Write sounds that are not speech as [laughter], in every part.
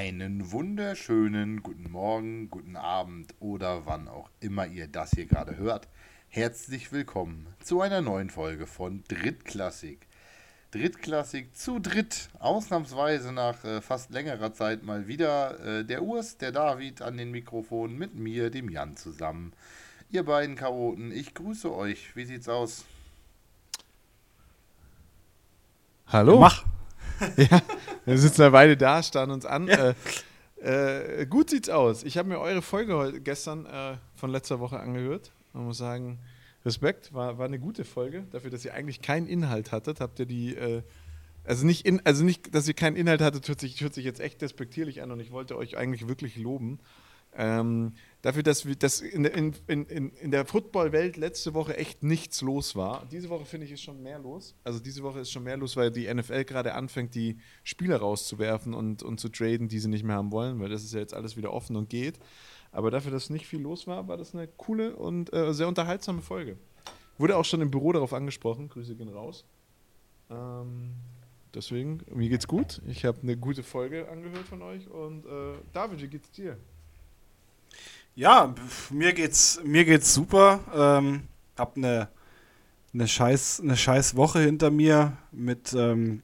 Einen wunderschönen guten Morgen, guten Abend oder wann auch immer ihr das hier gerade hört. Herzlich willkommen zu einer neuen Folge von Drittklassik. Drittklassik zu dritt, ausnahmsweise nach äh, fast längerer Zeit mal wieder äh, der Urs, der David an den Mikrofonen mit mir, dem Jan zusammen. Ihr beiden Chaoten, ich grüße euch. Wie sieht's aus? Hallo. Mach. [laughs] Ja, wir sitzen eine Weile da, starren uns an. Ja. Äh, äh, gut sieht's aus. Ich habe mir eure Folge gestern äh, von letzter Woche angehört. Man muss sagen, Respekt, war, war eine gute Folge. Dafür, dass ihr eigentlich keinen Inhalt hattet, habt ihr die. Äh, also nicht, in, also nicht, dass ihr keinen Inhalt hattet, hört sich, hört sich jetzt echt despektierlich an und ich wollte euch eigentlich wirklich loben. Ähm, dafür, dass, wir, dass in, in, in, in der Football-Welt letzte Woche echt nichts los war. Diese Woche finde ich ist schon mehr los. Also diese Woche ist schon mehr los, weil die NFL gerade anfängt, die Spieler rauszuwerfen und, und zu traden, die sie nicht mehr haben wollen, weil das ist ja jetzt alles wieder offen und geht. Aber dafür, dass nicht viel los war, war das eine coole und äh, sehr unterhaltsame Folge. Wurde auch schon im Büro darauf angesprochen. Grüße gehen raus. Ähm, deswegen, mir geht's gut. Ich habe eine gute Folge angehört von euch. Und äh, David, wie geht's dir? Ja, mir geht's, mir geht's super. Ähm, hab eine, eine, scheiß, eine scheiß Woche hinter mir mit, ähm,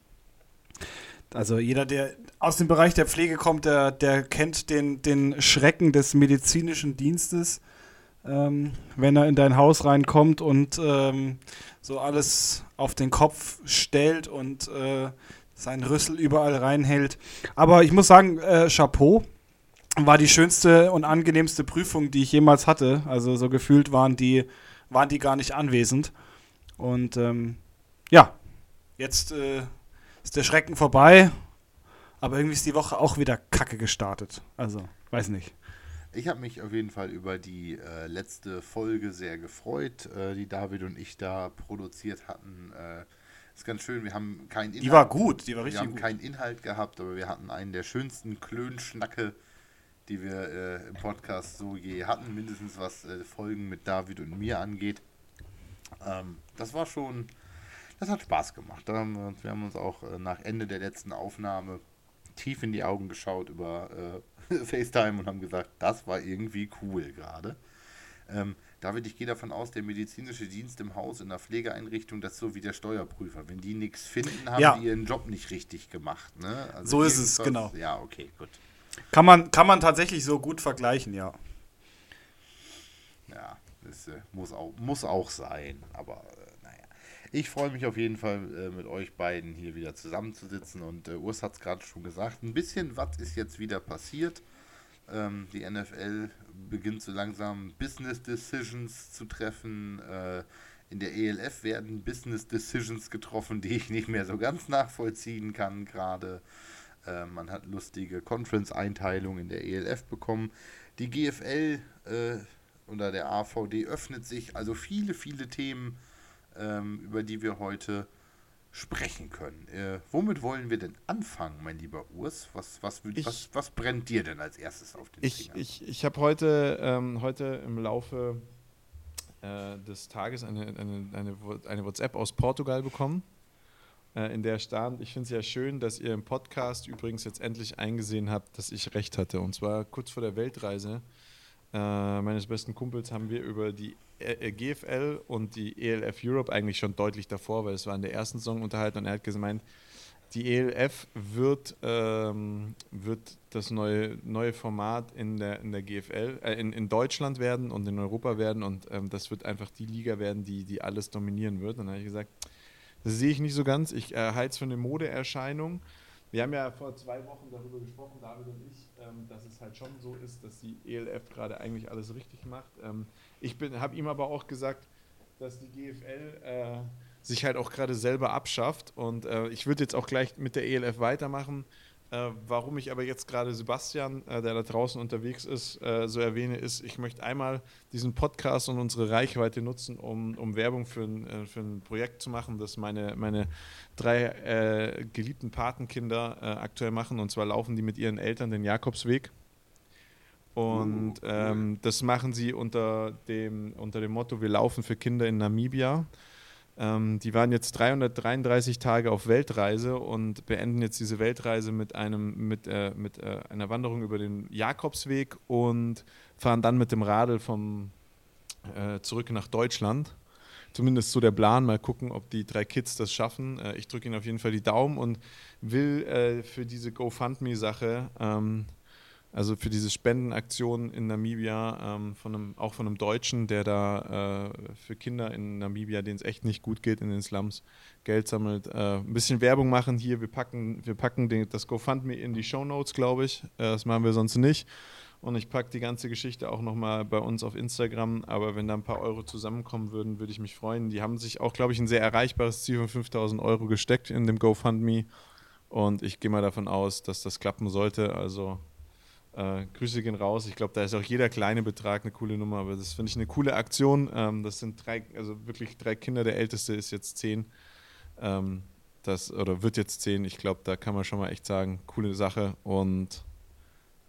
also jeder, der aus dem Bereich der Pflege kommt, der, der kennt den, den Schrecken des medizinischen Dienstes, ähm, wenn er in dein Haus reinkommt und ähm, so alles auf den Kopf stellt und äh, seinen Rüssel überall reinhält. Aber ich muss sagen, äh, Chapeau war die schönste und angenehmste Prüfung, die ich jemals hatte. Also so gefühlt waren die, waren die gar nicht anwesend. Und ähm, ja, jetzt äh, ist der Schrecken vorbei, aber irgendwie ist die Woche auch wieder kacke gestartet. Also, weiß nicht. Ich habe mich auf jeden Fall über die äh, letzte Folge sehr gefreut, äh, die David und ich da produziert hatten. Äh, ist ganz schön, wir haben keinen Inhalt. Die war gut, die war richtig gut. Wir haben keinen Inhalt gehabt, aber wir hatten einen der schönsten Klönschnacke die wir äh, im Podcast so je hatten, mindestens was äh, Folgen mit David und mir angeht. Ähm, das war schon, das hat Spaß gemacht. Haben wir, wir, haben uns auch äh, nach Ende der letzten Aufnahme tief in die Augen geschaut über äh, [laughs] FaceTime und haben gesagt, das war irgendwie cool gerade. Ähm, David, ich gehe davon aus, der medizinische Dienst im Haus in der Pflegeeinrichtung, das ist so wie der Steuerprüfer. Wenn die nichts finden, haben ja. die ihren Job nicht richtig gemacht. Ne? Also so ist es, genau. Ja, okay, gut. Kann man, kann man tatsächlich so gut vergleichen, ja. Ja, das äh, muss, auch, muss auch sein. Aber äh. Ich freue mich auf jeden Fall, äh, mit euch beiden hier wieder zusammenzusitzen. Und äh, Urs hat es gerade schon gesagt, ein bisschen was ist jetzt wieder passiert. Ähm, die NFL beginnt so langsam Business Decisions zu treffen. Äh, in der ELF werden Business Decisions getroffen, die ich nicht mehr so ganz nachvollziehen kann gerade. Äh, man hat lustige Conference-Einteilungen in der ELF bekommen. Die GFL äh, oder der AVD öffnet sich. Also viele, viele Themen, ähm, über die wir heute sprechen können. Äh, womit wollen wir denn anfangen, mein lieber Urs? Was, was, ich, was, was brennt dir denn als erstes auf den ich, Fingern? Ich, ich habe heute, ähm, heute im Laufe äh, des Tages eine, eine, eine, eine WhatsApp aus Portugal bekommen in der stand, ich finde es ja schön, dass ihr im Podcast übrigens jetzt endlich eingesehen habt, dass ich recht hatte. Und zwar kurz vor der Weltreise äh, meines besten Kumpels haben wir über die äh, GFL und die ELF Europe eigentlich schon deutlich davor, weil es war in der ersten Saison unterhalten und er hat gemeint, die ELF wird, ähm, wird das neue, neue Format in der, in der GFL, äh, in, in Deutschland werden und in Europa werden und ähm, das wird einfach die Liga werden, die, die alles dominieren wird. Und dann habe ich gesagt, das sehe ich nicht so ganz. Ich äh, halte es für eine Modeerscheinung. Wir haben ja vor zwei Wochen darüber gesprochen, David und ich, ähm, dass es halt schon so ist, dass die ELF gerade eigentlich alles richtig macht. Ähm, ich habe ihm aber auch gesagt, dass die GFL äh, sich halt auch gerade selber abschafft. Und äh, ich würde jetzt auch gleich mit der ELF weitermachen. Äh, warum ich aber jetzt gerade Sebastian, äh, der da draußen unterwegs ist, äh, so erwähne, ist, ich möchte einmal diesen Podcast und unsere Reichweite nutzen, um, um Werbung für ein, äh, für ein Projekt zu machen, das meine, meine drei äh, geliebten Patenkinder äh, aktuell machen. Und zwar laufen die mit ihren Eltern den Jakobsweg. Und oh, ähm, das machen sie unter dem, unter dem Motto, wir laufen für Kinder in Namibia. Ähm, die waren jetzt 333 Tage auf Weltreise und beenden jetzt diese Weltreise mit, einem, mit, äh, mit äh, einer Wanderung über den Jakobsweg und fahren dann mit dem Radl vom, äh, zurück nach Deutschland. Zumindest so der Plan. Mal gucken, ob die drei Kids das schaffen. Äh, ich drücke ihnen auf jeden Fall die Daumen und will äh, für diese GoFundMe-Sache ähm, also für diese Spendenaktion in Namibia, ähm, von einem, auch von einem Deutschen, der da äh, für Kinder in Namibia, denen es echt nicht gut geht in den Slums, Geld sammelt. Äh, ein bisschen Werbung machen hier. Wir packen, wir packen den, das GoFundMe in die Show Notes, glaube ich. Äh, das machen wir sonst nicht. Und ich packe die ganze Geschichte auch nochmal bei uns auf Instagram. Aber wenn da ein paar Euro zusammenkommen würden, würde ich mich freuen. Die haben sich auch, glaube ich, ein sehr erreichbares Ziel von 5000 Euro gesteckt in dem GoFundMe. Und ich gehe mal davon aus, dass das klappen sollte. Also äh, Grüße gehen raus. Ich glaube, da ist auch jeder kleine Betrag eine coole Nummer, aber das finde ich eine coole Aktion. Ähm, das sind drei, also wirklich drei Kinder. Der älteste ist jetzt zehn. Ähm, das, oder wird jetzt zehn. Ich glaube, da kann man schon mal echt sagen, coole Sache. Und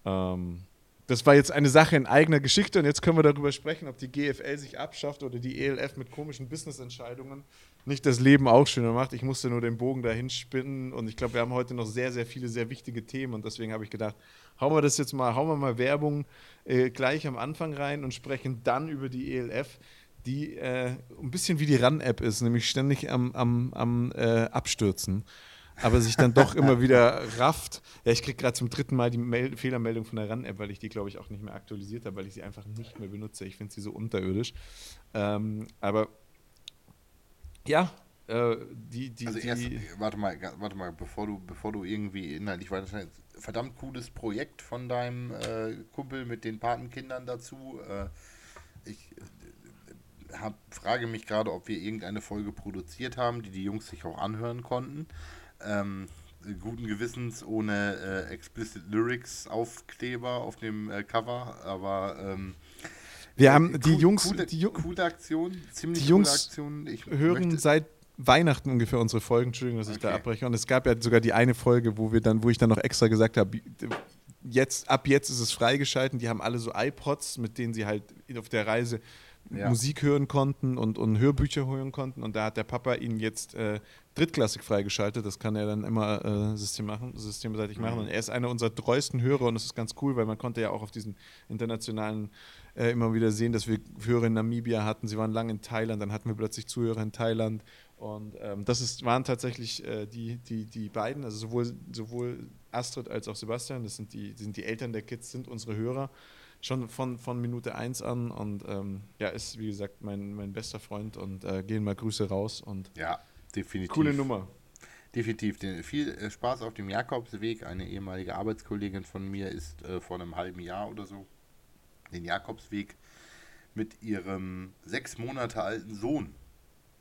ähm, das war jetzt eine Sache in eigener Geschichte und jetzt können wir darüber sprechen, ob die GFL sich abschafft oder die ELF mit komischen Business-Entscheidungen nicht das Leben auch schöner macht. Ich musste nur den Bogen dahin spinnen und ich glaube, wir haben heute noch sehr, sehr viele sehr wichtige Themen und deswegen habe ich gedacht, hauen wir das jetzt mal, hauen wir mal Werbung äh, gleich am Anfang rein und sprechen dann über die ELF, die äh, ein bisschen wie die RAN-App ist, nämlich ständig am, am, am äh, Abstürzen aber sich dann doch immer wieder [laughs] rafft. Ja, ich kriege gerade zum dritten Mal die Mel Fehlermeldung von der RAN-App, weil ich die, glaube ich, auch nicht mehr aktualisiert habe, weil ich sie einfach nicht mehr benutze. Ich finde sie so unterirdisch. Ähm, aber ja, äh, die, die, also erst, warte mal, warte mal, bevor du, bevor du irgendwie inhaltlich weiter verdammt cooles Projekt von deinem äh, Kumpel mit den Patenkindern dazu. Äh, ich äh, hab, frage mich gerade, ob wir irgendeine Folge produziert haben, die die Jungs sich auch anhören konnten. Ähm, guten Gewissens ohne äh, explicit Lyrics Aufkleber auf dem äh, Cover, aber ähm, wir haben die cool, Jungs, coole, die coole Aktion, ziemlich die Jungs coole Aktion. Ich hören seit Weihnachten ungefähr unsere Folgen, Entschuldigung, dass okay. ich da abbreche. Und es gab ja sogar die eine Folge, wo wir dann, wo ich dann noch extra gesagt habe, jetzt, ab jetzt ist es freigeschalten. Die haben alle so iPods, mit denen sie halt auf der Reise ja. Musik hören konnten und, und Hörbücher hören konnten. Und da hat der Papa ihnen jetzt äh, drittklassig freigeschaltet. Das kann er dann immer äh, System machen, systemseitig machen. Mhm. Und er ist einer unserer treuesten Hörer und das ist ganz cool, weil man konnte ja auch auf diesen internationalen äh, immer wieder sehen, dass wir Hörer in Namibia hatten. Sie waren lange in Thailand, dann hatten wir plötzlich Zuhörer in Thailand. Und ähm, das ist, waren tatsächlich äh, die, die, die beiden, also sowohl, sowohl Astrid als auch Sebastian, das sind die, sind die Eltern der Kids, sind unsere Hörer schon von, von Minute 1 an und ähm, ja, ist wie gesagt mein, mein bester Freund und äh, gehen mal Grüße raus und ja, definitiv. Coole Nummer. Definitiv. Viel äh, Spaß auf dem Jakobsweg. Eine ehemalige Arbeitskollegin von mir ist äh, vor einem halben Jahr oder so den Jakobsweg mit ihrem sechs Monate alten Sohn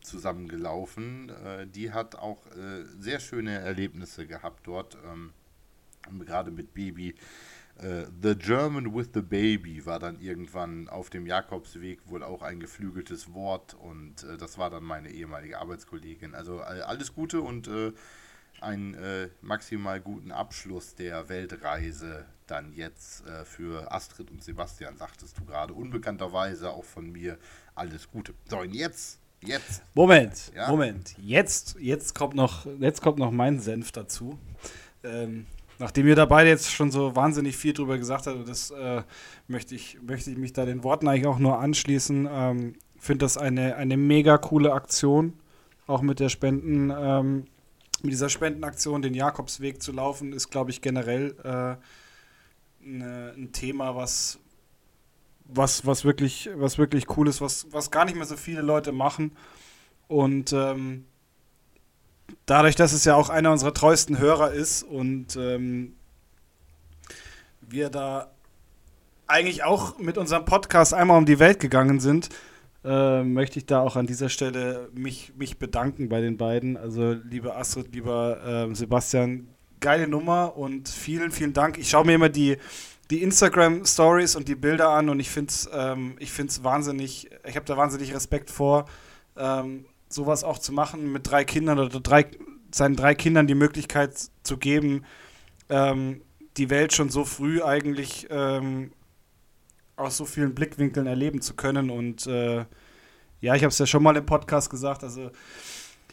zusammengelaufen. Äh, die hat auch äh, sehr schöne Erlebnisse gehabt dort, ähm, gerade mit Baby. Äh, the German with the Baby war dann irgendwann auf dem Jakobsweg wohl auch ein geflügeltes Wort und äh, das war dann meine ehemalige Arbeitskollegin. Also alles Gute und äh, einen äh, maximal guten Abschluss der Weltreise dann jetzt äh, für Astrid und Sebastian, sagtest du gerade, unbekannterweise auch von mir alles Gute. So, und jetzt Jetzt. Moment, ja? Moment. Jetzt, jetzt, kommt noch, jetzt kommt noch mein Senf dazu. Ähm, Nachdem ihr da beide jetzt schon so wahnsinnig viel drüber gesagt habt, das äh, möchte, ich, möchte ich mich da den Worten eigentlich auch nur anschließen. Ähm, Finde das eine, eine mega coole Aktion, auch mit der Spenden, ähm, mit dieser Spendenaktion den Jakobsweg zu laufen, ist, glaube ich, generell äh, ne, ein Thema, was, was, was, wirklich, was wirklich cool ist, was, was gar nicht mehr so viele Leute machen. Und ähm, dadurch, dass es ja auch einer unserer treuesten Hörer ist und ähm, wir da eigentlich auch mit unserem Podcast einmal um die Welt gegangen sind, äh, möchte ich da auch an dieser Stelle mich, mich bedanken bei den beiden. Also, liebe Astrid, lieber äh, Sebastian, geile Nummer und vielen, vielen Dank. Ich schaue mir immer die, die Instagram-Stories und die Bilder an und ich finde es ähm, wahnsinnig, ich habe da wahnsinnig Respekt vor. Ähm, sowas auch zu machen mit drei Kindern oder drei, seinen drei Kindern die Möglichkeit zu geben, ähm, die Welt schon so früh eigentlich ähm, aus so vielen Blickwinkeln erleben zu können. Und äh, ja, ich habe es ja schon mal im Podcast gesagt, also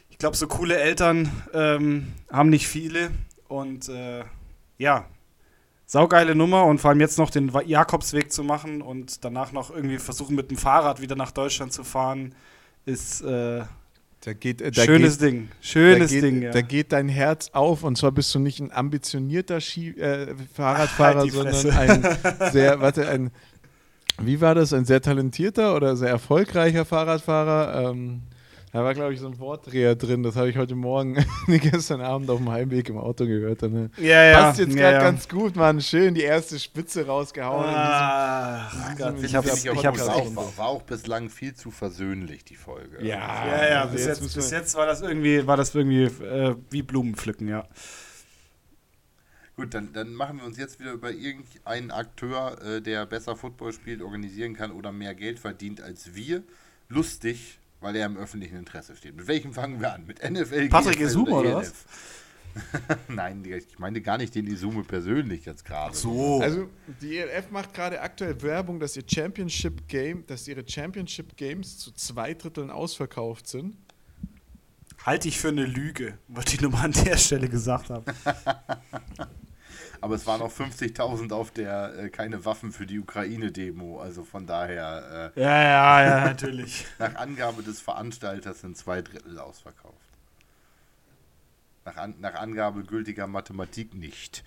ich glaube, so coole Eltern ähm, haben nicht viele und äh, ja, saugeile Nummer und vor allem jetzt noch den Jakobsweg zu machen und danach noch irgendwie versuchen mit dem Fahrrad wieder nach Deutschland zu fahren, ist äh, da geht, äh, da schönes geht, Ding. Schönes da geht, Ding, ja. Da geht dein Herz auf und zwar bist du nicht ein ambitionierter Ski, äh, Fahrradfahrer, Halt sondern ein [laughs] sehr, warte, ein, wie war das, ein sehr talentierter oder sehr erfolgreicher Fahrradfahrer? Ähm, da war, glaube ich, so ein Wortdreher drin, das habe ich heute Morgen, [laughs] gestern Abend auf dem Heimweg im Auto gehört. Dann, äh, ja, ja. passt jetzt ja, gerade ja. ganz gut, Mann. Schön die erste Spitze rausgehauen. In Gott, diesem- ich Podcast- echt. auch, war, war auch bislang viel zu versöhnlich, die Folge. diesem- ja, Ja, ja, also bis jetzt, müssen bis jetzt war das irgendwie, war das irgendwie äh, wie Blumen pflücken, ja. Gut, dann, dann machen wir uns jetzt wieder über irgendeinen Akteur, äh, der besser Football spielt, organisieren kann oder mehr Geld verdient als wir, lustig, weil er im öffentlichen Interesse steht. Mit welchem fangen wir an? Mit NFL? Patrick GFL Isume, oder ELF? [laughs] Nein, Digga, ich meine gar nicht den Isume persönlich jetzt gerade. So. Also die ELF macht gerade aktuell Werbung, dass ihr Championship Game, dass ihre Championship Games zu zwei Dritteln ausverkauft sind. Halte ich für eine Lüge, wollte ich nur mal an der Stelle gesagt haben. [laughs] Aber es waren noch 50.000 auf der äh, Keine Waffen für die Ukraine-Demo. Also von daher, äh, Ja, ja, ja, natürlich. [laughs] nach Angabe des Veranstalters sind zwei Drittel ausverkauft. Nach, an, nach Angabe gültiger Mathematik nicht.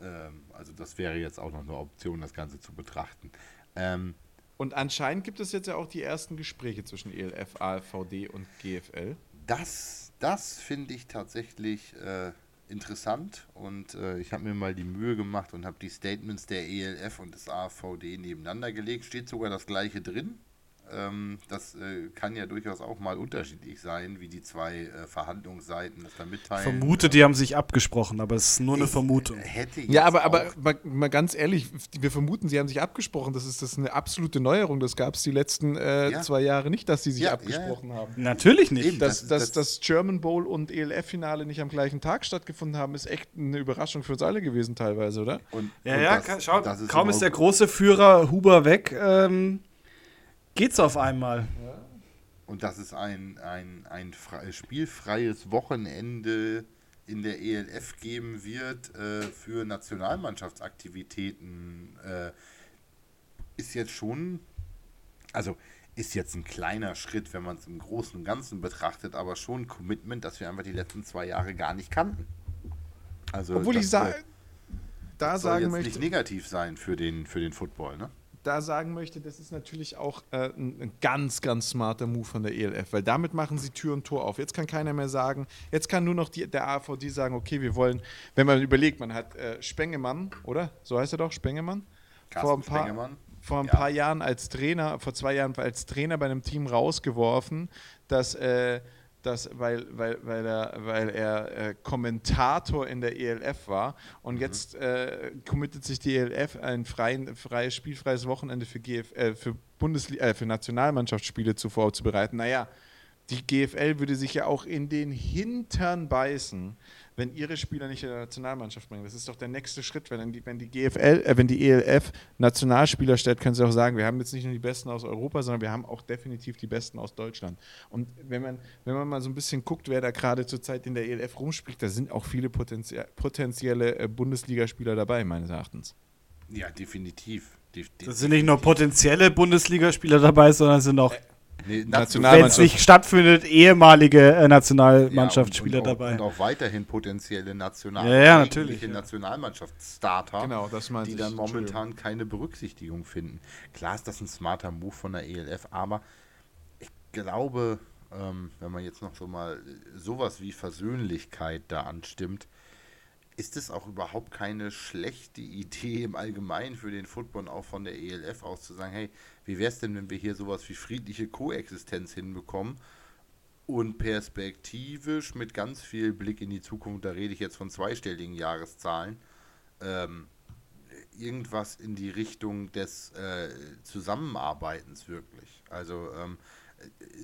Ähm, also das wäre jetzt auch noch eine Option, das Ganze zu betrachten. Ähm, Und anscheinend gibt es jetzt ja auch die ersten Gespräche zwischen ELF, AFVD und GFL. das das finde ich tatsächlich äh, interessant und äh, ich habe mir mal die Mühe gemacht und habe die Statements der ELF und des AVD nebeneinander gelegt. Steht sogar das gleiche drin. Ähm, das äh, kann ja durchaus auch mal unterschiedlich sein, wie die zwei äh, Verhandlungsseiten das da Ich mitteilen. vermute, die haben sich abgesprochen, aber es ist nur eine Ich Vermutung. Hätte Ja, jetzt aber, aber mal, mal ganz ehrlich, wir vermuten, sie haben sich abgesprochen. Das ist, das ist eine absolute Neuerung. Das gab es die letzten äh, Ja. zwei Jahre nicht, dass sie sich Ja, ja, abgesprochen haben. Natürlich nicht. Eben. Dass, Das- das- das German Bowl und ELF-Finale nicht am gleichen Tag stattgefunden haben, ist echt eine Überraschung für uns alle gewesen, teilweise, oder? und, Ja, und ja, das- schau, das ist kaum ist der große Führer Huber weg, ähm, geht's auf einmal. Und dass es ein, ein, ein frei, spielfreies Wochenende in der ELF geben wird äh, für Nationalmannschaftsaktivitäten, äh, ist jetzt schon, also ist jetzt ein kleiner Schritt, wenn man es im Großen und Ganzen betrachtet, aber schon ein Commitment, das wir einfach die letzten zwei Jahre gar nicht kannten. Also Obwohl das ich sa soll- da soll sagen jetzt möchte, nicht negativ sein für den, für den Football, ne? Da sagen möchte, das ist natürlich auch äh, ein, ein ganz, ganz smarter Move von der ELF, weil damit machen sie Tür und Tor auf. Jetzt kann keiner mehr sagen, jetzt kann nur noch die, der AVD sagen, okay, wir wollen, wenn man überlegt, man hat äh, Spengemann, oder? So heißt er doch, Spengemann? Carsten Vor ein paar- Spengemann. vor ein Ja. paar Jahren als Trainer, vor zwei Jahren als Trainer bei einem Team rausgeworfen, dass, äh, dass weil, weil, weil er, weil er äh, Kommentator in der ELF war und jetzt äh, committet sich die ELF ein freien, freies, spielfreies Wochenende für, GF, äh, für, Bundesli äh, für Nationalmannschaftsspiele zu vorzubereiten. Naja, die GFL würde sich ja auch in den Hintern beißen, wenn ihre Spieler nicht in der Nationalmannschaft bringen. Das ist doch der nächste Schritt. Wenn die, wenn die GFL, äh, wenn die ELF Nationalspieler stellt, können sie auch sagen, wir haben jetzt nicht nur die Besten aus Europa, sondern wir haben auch definitiv die Besten aus Deutschland. Und wenn man, wenn man mal so ein bisschen guckt, wer da gerade zurzeit in der ELF rumspielt, da sind auch viele potenzie potenzielle äh, Bundesligaspieler dabei, meines Erachtens. Ja, definitiv. Def- Da sind nicht nur potenzielle Bundesligaspieler dabei, sondern sind auch, Nee, National- wenn es nicht stattfindet, ehemalige äh, Nationalmannschaftsspieler ja, und, und, dabei. Und auch weiterhin potenzielle National Ja, ja, natürlich, ja. Nationalmannschaftsstarter, Genau, die ich. dann momentan keine Berücksichtigung finden. Klar ist das ein smarter Move von der ELF, aber ich glaube, ähm, wenn man jetzt noch so mal sowas wie Versöhnlichkeit da anstimmt, ist es auch überhaupt keine schlechte Idee im Allgemeinen für den Football und auch von der ELF aus zu sagen, hey, wie wäre es denn, wenn wir hier sowas wie friedliche Koexistenz hinbekommen und perspektivisch mit ganz viel Blick in die Zukunft, da rede ich jetzt von zweistelligen Jahreszahlen, ähm, irgendwas in die Richtung des äh, Zusammenarbeitens wirklich. Also ähm,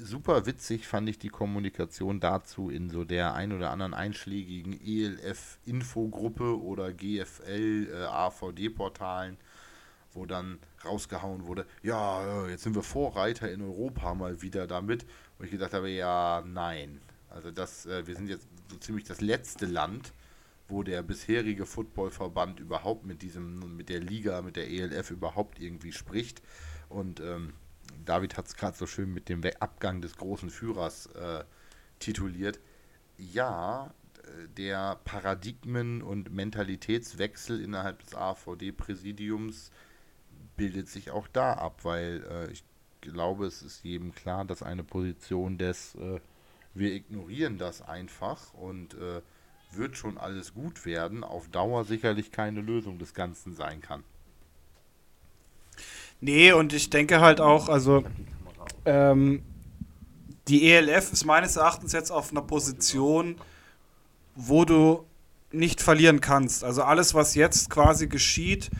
super witzig fand ich die Kommunikation dazu in so der ein oder anderen einschlägigen ELF-Infogruppe oder GFL, äh, wo dann rausgehauen wurde, ja, jetzt sind wir Vorreiter in Europa mal wieder damit. Und ich gedacht habe, ja, nein. Also das, äh, wir sind jetzt so ziemlich das letzte Land, wo der bisherige Footballverband überhaupt mit diesem, mit der Liga, mit der ELF überhaupt irgendwie spricht. Und ähm, David hat es gerade so schön mit dem Abgang des großen Führers äh, tituliert. Ja, der Paradigmen- und Mentalitätswechsel innerhalb des AVD-Präsidiums bildet sich auch da ab, weil äh, ich glaube, es ist jedem klar, dass eine Position des äh, wir ignorieren das einfach und äh, wird schon alles gut werden, auf Dauer sicherlich keine Lösung des Ganzen sein kann. Nee, und ich denke halt auch, also ähm, die ELF ist meines Erachtens jetzt auf einer Position, wo du nicht verlieren kannst. Also alles, was jetzt quasi geschieht,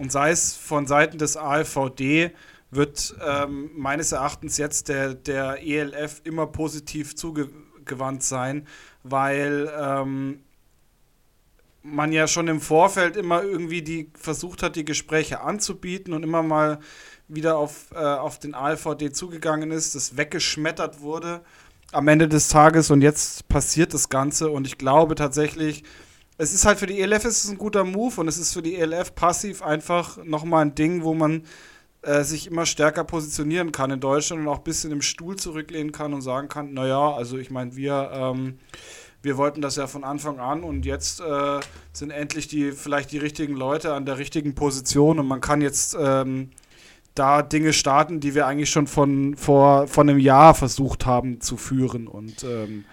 und sei es von Seiten des ALVD, wird ähm, meines Erachtens jetzt der, der ELF immer positiv zugewandt sein, weil ähm, man ja schon im Vorfeld immer irgendwie die versucht hat, die Gespräche anzubieten und immer mal wieder auf, äh, auf den ALVD zugegangen ist, das weggeschmettert wurde am Ende des Tages. Und jetzt passiert das Ganze. Und ich glaube tatsächlich, es ist halt für die ELF ist es ein guter Move und es ist für die ELF passiv einfach nochmal ein Ding, wo man äh, sich immer stärker positionieren kann in Deutschland und auch ein bisschen im Stuhl zurücklehnen kann und sagen kann, naja, also ich meine, wir, ähm, wir wollten das ja von Anfang an und jetzt äh, sind endlich die vielleicht die richtigen Leute an der richtigen Position und man kann jetzt ähm, da Dinge starten, die wir eigentlich schon von vor, von einem Jahr versucht haben zu führen. Und ähm,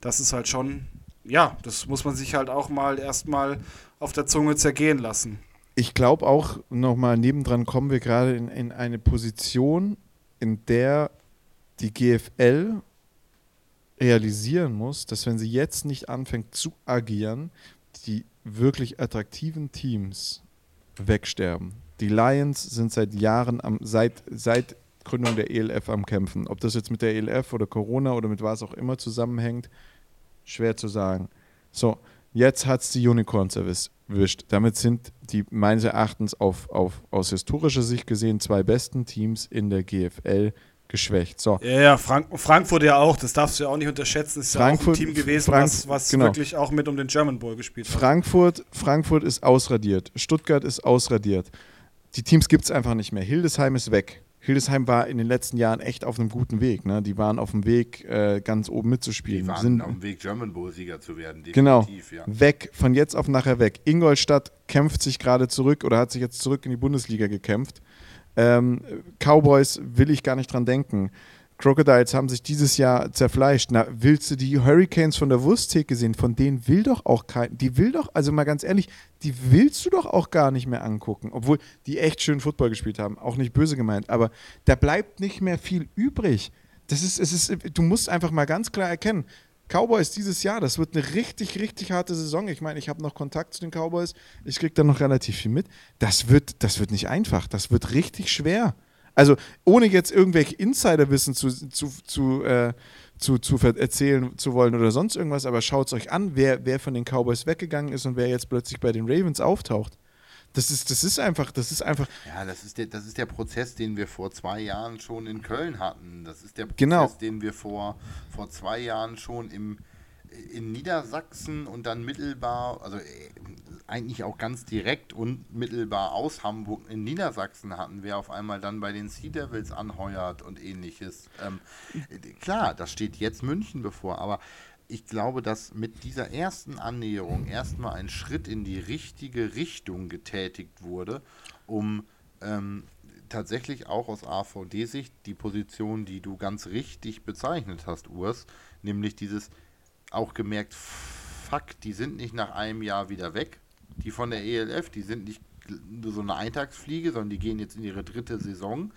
das ist halt schon, ja, das muss man sich halt auch mal erstmal auf der Zunge zergehen lassen. Ich glaube auch nochmal, nebendran kommen wir gerade in, in eine Position, in der die GFL realisieren muss, dass wenn sie jetzt nicht anfängt zu agieren, die wirklich attraktiven Teams wegsterben. Die Lions sind seit Jahren am, seit, seit Gründung der ELF am Kämpfen. Ob das jetzt mit der ELF oder Corona oder mit was auch immer zusammenhängt, schwer zu sagen. So, jetzt hat es die Unicorns erwischt. Damit sind die meines Erachtens auf, auf, aus historischer Sicht gesehen zwei besten Teams in der GFL geschwächt. So. Ja, ja Frank Frankfurt ja auch, das darfst du ja auch nicht unterschätzen. Das ist Frankfurt, ja auch ein Team gewesen, Frank was, was genau. wirklich auch mit um den German Bowl gespielt hat. Frankfurt, Frankfurt ist ausradiert, Stuttgart ist ausradiert. Die Teams gibt es einfach nicht mehr. Hildesheim ist weg. Hildesheim war in den letzten Jahren echt auf einem guten Weg. Ne? Die waren auf dem Weg, äh, ganz oben mitzuspielen. Die waren Sind, auf dem Weg, German Bowl-Sieger zu werden. Genau. Ja. Weg, von jetzt auf nachher weg. Ingolstadt kämpft sich gerade zurück oder hat sich jetzt zurück in die Bundesliga gekämpft. Ähm, Cowboys will ich gar nicht dran denken. Crocodiles haben sich dieses Jahr zerfleischt. Na, willst du die Hurricanes von der Wursttheke sehen? Von denen will doch auch kein, die will doch, also mal ganz ehrlich, die willst du doch auch gar nicht mehr angucken. Obwohl die echt schön Football gespielt haben, auch nicht böse gemeint. Aber da bleibt nicht mehr viel übrig. Das ist, es ist, du musst einfach mal ganz klar erkennen, Cowboys dieses Jahr, das wird eine richtig, richtig harte Saison. Ich meine, ich habe noch Kontakt zu den Cowboys, ich kriege da noch relativ viel mit. Das wird, das wird nicht einfach, das wird richtig schwer. Also ohne jetzt irgendwelche Insiderwissen zu, zu, zu, äh, zu, zu erzählen zu wollen oder sonst irgendwas, aber schaut es euch an, wer, wer von den Cowboys weggegangen ist und wer jetzt plötzlich bei den Ravens auftaucht. Das ist, das ist einfach, das ist einfach. Ja, das ist der, das ist der Prozess, den wir vor zwei Jahren schon in Köln hatten. Das ist der Prozess, genau. den wir vor, vor zwei Jahren schon im, in Niedersachsen und dann mittelbar, also äh, eigentlich auch ganz direkt und mittelbar aus Hamburg in Niedersachsen hatten, wer auf einmal dann bei den Sea Devils anheuert und ähnliches. Ähm, klar, das steht jetzt München bevor, aber ich glaube, dass mit dieser ersten Annäherung erstmal ein Schritt in die richtige Richtung getätigt wurde, um ähm, tatsächlich auch aus AVD-Sicht die Position, die du ganz richtig bezeichnet hast, Urs, nämlich dieses auch gemerkt, fuck, die sind nicht nach einem Jahr wieder weg, die von der ELF, die sind nicht nur so eine Eintagsfliege, sondern die gehen jetzt in ihre dritte Saison.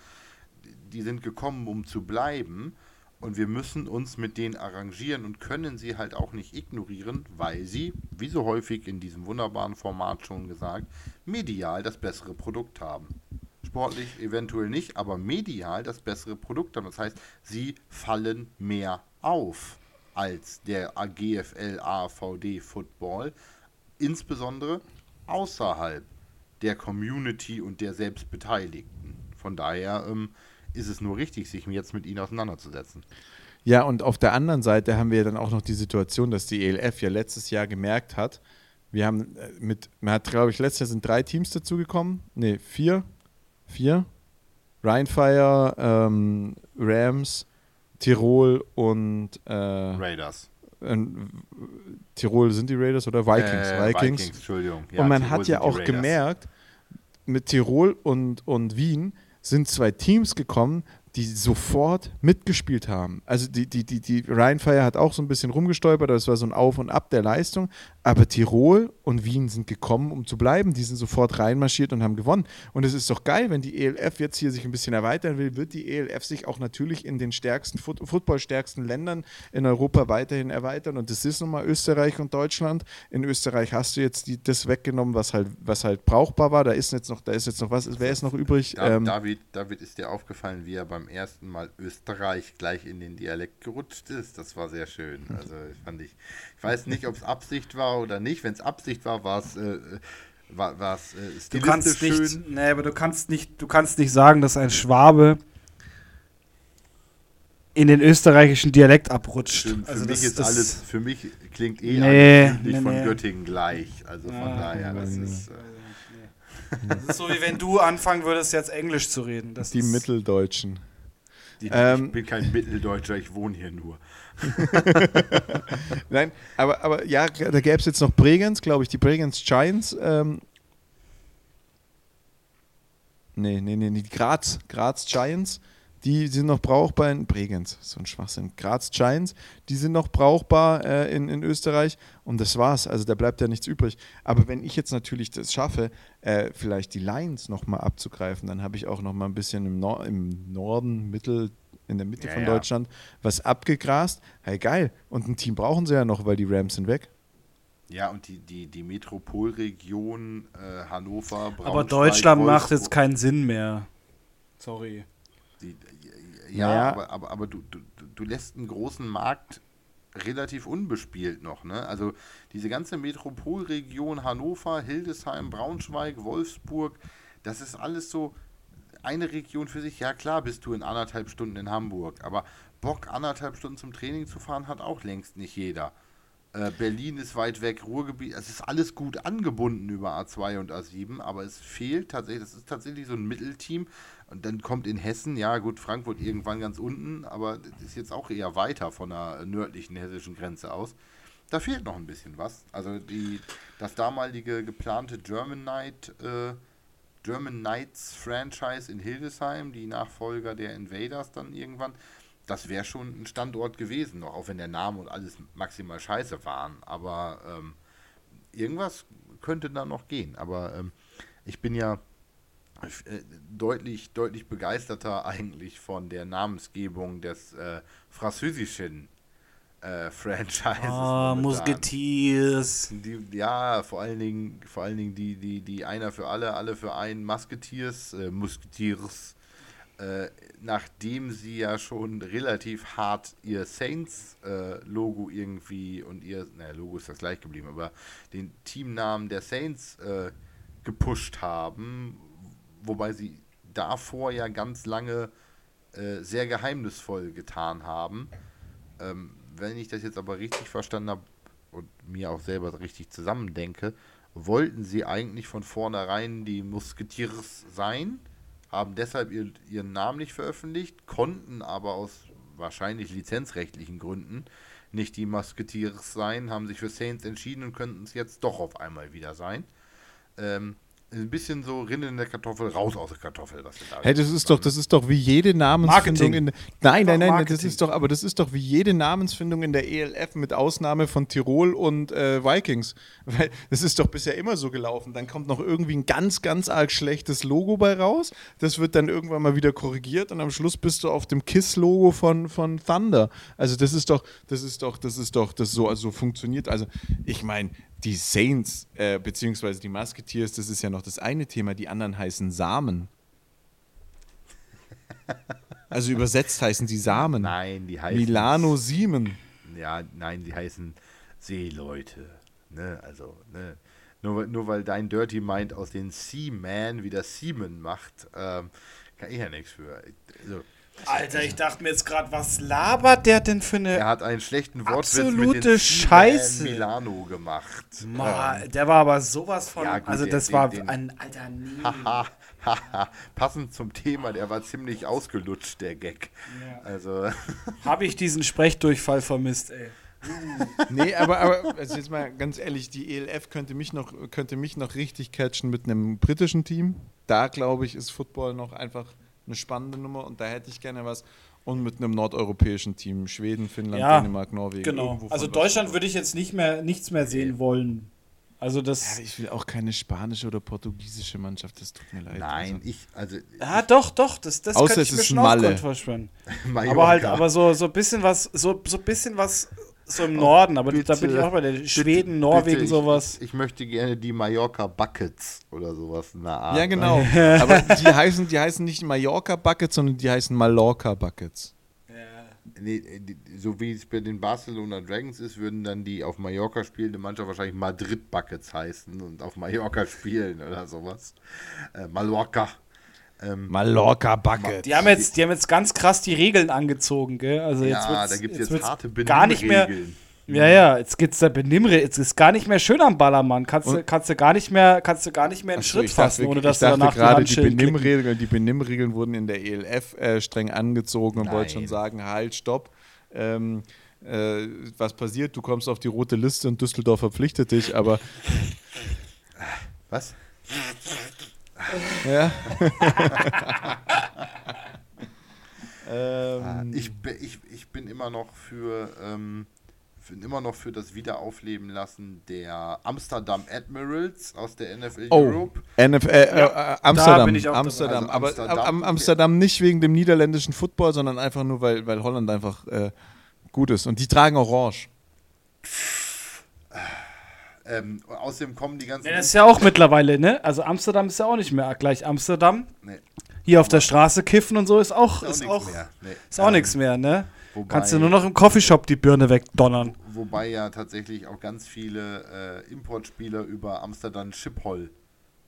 Die sind gekommen, um zu bleiben. Und wir müssen uns mit denen arrangieren und können sie halt auch nicht ignorieren, weil sie, wie so häufig in diesem wunderbaren Format schon gesagt, medial das bessere Produkt haben. Sportlich eventuell nicht, aber medial das bessere Produkt haben. Das heißt, sie fallen mehr auf als der GFL AVD Football insbesondere außerhalb der Community und der Selbstbeteiligten. Von daher ähm, ist es nur richtig, sich jetzt mit ihnen auseinanderzusetzen. Ja, und auf der anderen Seite haben wir dann auch noch die Situation, dass die ELF ja letztes Jahr gemerkt hat, wir haben äh, mit, man hat, glaube ich, letztes Jahr sind drei Teams dazugekommen. Ne, vier. Vier. Rheinfire, ähm, Rams, Tirol und äh, Raiders. Tirol sind die Raiders oder Vikings? Äh, Vikings. Vikings, Entschuldigung. Ja, und man Tirol hat ja auch gemerkt, mit Tirol und, und Wien sind zwei Teams gekommen, die sofort mitgespielt haben. Also die, die, die, die Rheinfire hat auch so ein bisschen rumgestolpert, das war so ein Auf und Ab der Leistung, aber Tirol und Wien sind gekommen, um zu bleiben. Die sind sofort reinmarschiert und haben gewonnen. Und es ist doch geil, wenn die ELF jetzt hier sich ein bisschen erweitern will, wird die ELF sich auch natürlich in den stärksten, Foot footballstärksten Ländern in Europa weiterhin erweitern. Und das ist nun mal Österreich und Deutschland. In Österreich hast du jetzt die, das weggenommen, was halt, was halt brauchbar war. Da ist jetzt noch, da ist jetzt noch was, wer ist noch übrig? Da, Ähm, David, David, ist dir aufgefallen, wie er beim ersten Mal Österreich gleich in den Dialekt gerutscht ist? Das war sehr schön. Also fand ich. Ich weiß nicht, ob es Absicht war oder nicht. Wenn es Absicht war, war es äh, war, war's, äh, Du kannst stilistisch nicht, schön. nee, aber du kannst nicht, du kannst nicht sagen, dass ein Schwabe in den österreichischen Dialekt abrutscht. Für, für also mich das, ist das, alles, für mich klingt eh Nee, alles nee, von nee. Göttingen gleich. Also von Ah, daher, das ist. Äh, [laughs] das ist so wie wenn du anfangen würdest, jetzt Englisch zu reden. Das die ist, Mitteldeutschen. die, Ähm, ich bin kein Mitteldeutscher, ich wohne hier nur. [laughs] Nein, aber, aber ja, da gäbe es jetzt noch Bregenz, glaube ich, die Bregenz Giants. Ähm, nee, nee, nee, die Graz, Graz Giants, die sind noch brauchbar in Bregenz, so ein Schwachsinn. Graz Giants, die sind noch brauchbar äh, in, in Österreich und das war's. Also da bleibt ja nichts übrig. Aber wenn ich jetzt natürlich das schaffe, äh, vielleicht die Lions nochmal abzugreifen, dann habe ich auch nochmal ein bisschen im, Nor im Norden, Mittel, in der Mitte Ja, von ja. Deutschland was abgegrast. Hey, geil. Und ein Team brauchen sie ja noch, weil die Rams sind weg. Ja, und die, die, die Metropolregion äh, Hannover, Braunschweig, aber Deutschland macht Wolfsburg, jetzt keinen Sinn mehr. Sorry. Die, ja, Naja. aber, aber, aber du, du, du- du lässt einen großen Markt relativ unbespielt noch. Ne? Also diese ganze Metropolregion Hannover, Hildesheim, Braunschweig, Wolfsburg, das ist alles so eine Region für sich. Ja klar bist du in anderthalb Stunden in Hamburg, aber Bock, anderthalb Stunden zum Training zu fahren, hat auch längst nicht jeder. Äh, Berlin ist weit weg, Ruhrgebiet, es ist alles gut angebunden über A2 und A7, aber es fehlt tatsächlich, das ist tatsächlich so ein Mittelteam. Und dann kommt in Hessen, ja gut, Frankfurt irgendwann ganz unten, aber das ist jetzt auch eher weiter von der nördlichen hessischen Grenze aus. Da fehlt noch ein bisschen was. Also die, das damalige geplante German Night, äh, German Knights Franchise in Hildesheim, die Nachfolger der Invaders dann irgendwann, das wäre schon ein Standort gewesen, noch, auch wenn der Name und alles maximal scheiße waren. Aber ähm, irgendwas könnte da noch gehen. Aber ähm, ich bin ja äh, deutlich, deutlich begeisterter [laughs] eigentlich von der Namensgebung des äh, französischen äh, Franchises. Ah. Musketeers. Die, ja, vor allen Dingen, vor allen Dingen die, die, die einer für alle, alle für einen Musketeers, äh, Musketeers, äh, nachdem sie ja schon relativ hart ihr Saints-Logo irgendwie und ihr, naja, Logo ist das gleich geblieben, aber den Teamnamen der Saints äh, gepusht haben, wobei sie davor ja ganz lange äh, sehr geheimnisvoll getan haben. Ähm, wenn ich das jetzt aber richtig verstanden habe und mir auch selber richtig zusammendenke, wollten sie eigentlich von vornherein die Musketeers sein, haben deshalb ihr, ihren Namen nicht veröffentlicht, konnten aber aus wahrscheinlich lizenzrechtlichen Gründen nicht die Musketeers sein, haben sich für Saints entschieden und könnten es jetzt doch auf einmal wieder sein. Ähm, ein bisschen so rinnen in der Kartoffel, raus aus der Kartoffel, was wir da Hey, das ist doch, das ist doch wie jede Namensfindung Marketing. in Nein, nein, nein, das Marketing. ist doch, aber das ist doch wie jede Namensfindung in der ELF mit Ausnahme von Tirol und äh, Vikings. [laughs] Weil das ist doch bisher immer so gelaufen. Dann kommt noch irgendwie ein ganz, ganz arg schlechtes Logo bei raus. Das wird dann irgendwann mal wieder korrigiert und am Schluss bist du auf dem KISS-Logo von, von Thunder. Also das ist doch, das ist doch, das ist doch, das so, also funktioniert. Also ich meine, die Saints, äh, beziehungsweise die Musketeers, das ist ja noch das eine Thema, die anderen heißen Samen. Also übersetzt heißen sie Samen. Nein, die heißen. Milano Siemen. Ja, nein, die heißen Seeleute. Ne? Also, ne? nur, weil- nur weil dein Dirty Mind aus den Seaman wieder Seaman macht, ähm, kann ich ja nichts für. Also, Alter, ich dachte mir jetzt gerade, was labert der denn für eine. er hat einen schlechten Wortwitz mit Absolute den Scheiße. Milano gemacht. Ma, Ähm, der war aber sowas von. Ja, gut, also, das den- war den- ein. Alter, nee. Haha, haha. Passend zum Thema, der war ziemlich ausgelutscht, der Gag. Also, [laughs] Habe ich diesen Sprechdurchfall vermisst, ey. Nee, aber, aber also jetzt mal ganz ehrlich, die ELF könnte mich noch, könnte mich noch richtig catchen mit einem britischen Team. Da glaube ich, ist Football noch einfach eine spannende Nummer und da hätte ich gerne was. Und mit einem nordeuropäischen Team, Schweden, Finnland, Ja, Dänemark, Norwegen. Genau. Also Deutschland würde ich jetzt nicht mehr nichts mehr sehen wollen. Also das. Ja, ich will auch keine spanische oder portugiesische Mannschaft, das tut mir leid. nein, Also. ich, also, Ja, doch, doch, das, das Außer könnte es ich mir ist schon auch Malle. vorstellen. [laughs] Aber halt, aber so, so ein bisschen was, so, so ein bisschen was so im Norden, aber da bin ich bitte, auch bei der Bitte, Schweden, Norwegen, bitte, sowas. Ich, ich möchte gerne die Mallorca Buckets oder sowas in der Art. Ja, genau. [laughs] Aber die heißen, die heißen nicht Mallorca Buckets, sondern die heißen Mallorca Buckets. Nee, die- so wie es bei den Barcelona Dragons ist, würden dann die auf Mallorca spielende Mannschaft wahrscheinlich Madrid Buckets heißen und auf Mallorca spielen oder sowas. Äh, Mallorca. Ähm, Mallorca Buckets. Die haben, jetzt, die haben jetzt ganz krass die Regeln angezogen, gell? Also jetzt ja, wird's- da gibt es jetzt jetzt, harte gar nicht mehr. Benimmregeln. Ja, ja, jetzt geht's da Benimmre, jetzt ist gar nicht mehr schön am Ballermann. Kannst, du, kannst du gar nicht mehr, kannst du gar nicht mehr einen Ach so, Schritt dachte fassen, wirklich- ohne dass ich du dachte danach die gerade die klicken. Benimmregeln, die Benimmregeln wurden in der ELF äh, streng angezogen und wollte schon sagen, halt, stopp. Ähm, äh, was passiert? Du kommst auf die rote Liste und Düsseldorf verpflichtet dich, aber Was? Ja. [laughs] Ah, ähm, Ich, bi- ich, ich bin immer noch für, ähm, bin immer noch für das Wiederaufleben lassen der Amsterdam Admirals aus der NFL oh, Europe. NFL, äh, äh, Amsterdam, bin ich auch dabei. Amsterdam, Also aber Amsterdam, Amsterdam, Amsterdam nicht wegen dem niederländischen Football, sondern einfach nur, weil, weil Holland einfach äh, gut ist. Und die tragen Orange. Ähm, außerdem kommen die ganzen. Ja, das ist ja auch mittlerweile, ne? Also Amsterdam ist ja auch nicht mehr gleich Amsterdam. Nee, Hier auf der Straße kiffen und so ist auch, ist ist auch auch, nichts mehr. Nee. ist auch Ähm, nichts mehr, ne? Wobei, Kannst du nur noch im Coffeeshop die Birne wegdonnern. wobei ja tatsächlich auch ganz viele äh, Importspieler über Amsterdam Schiphol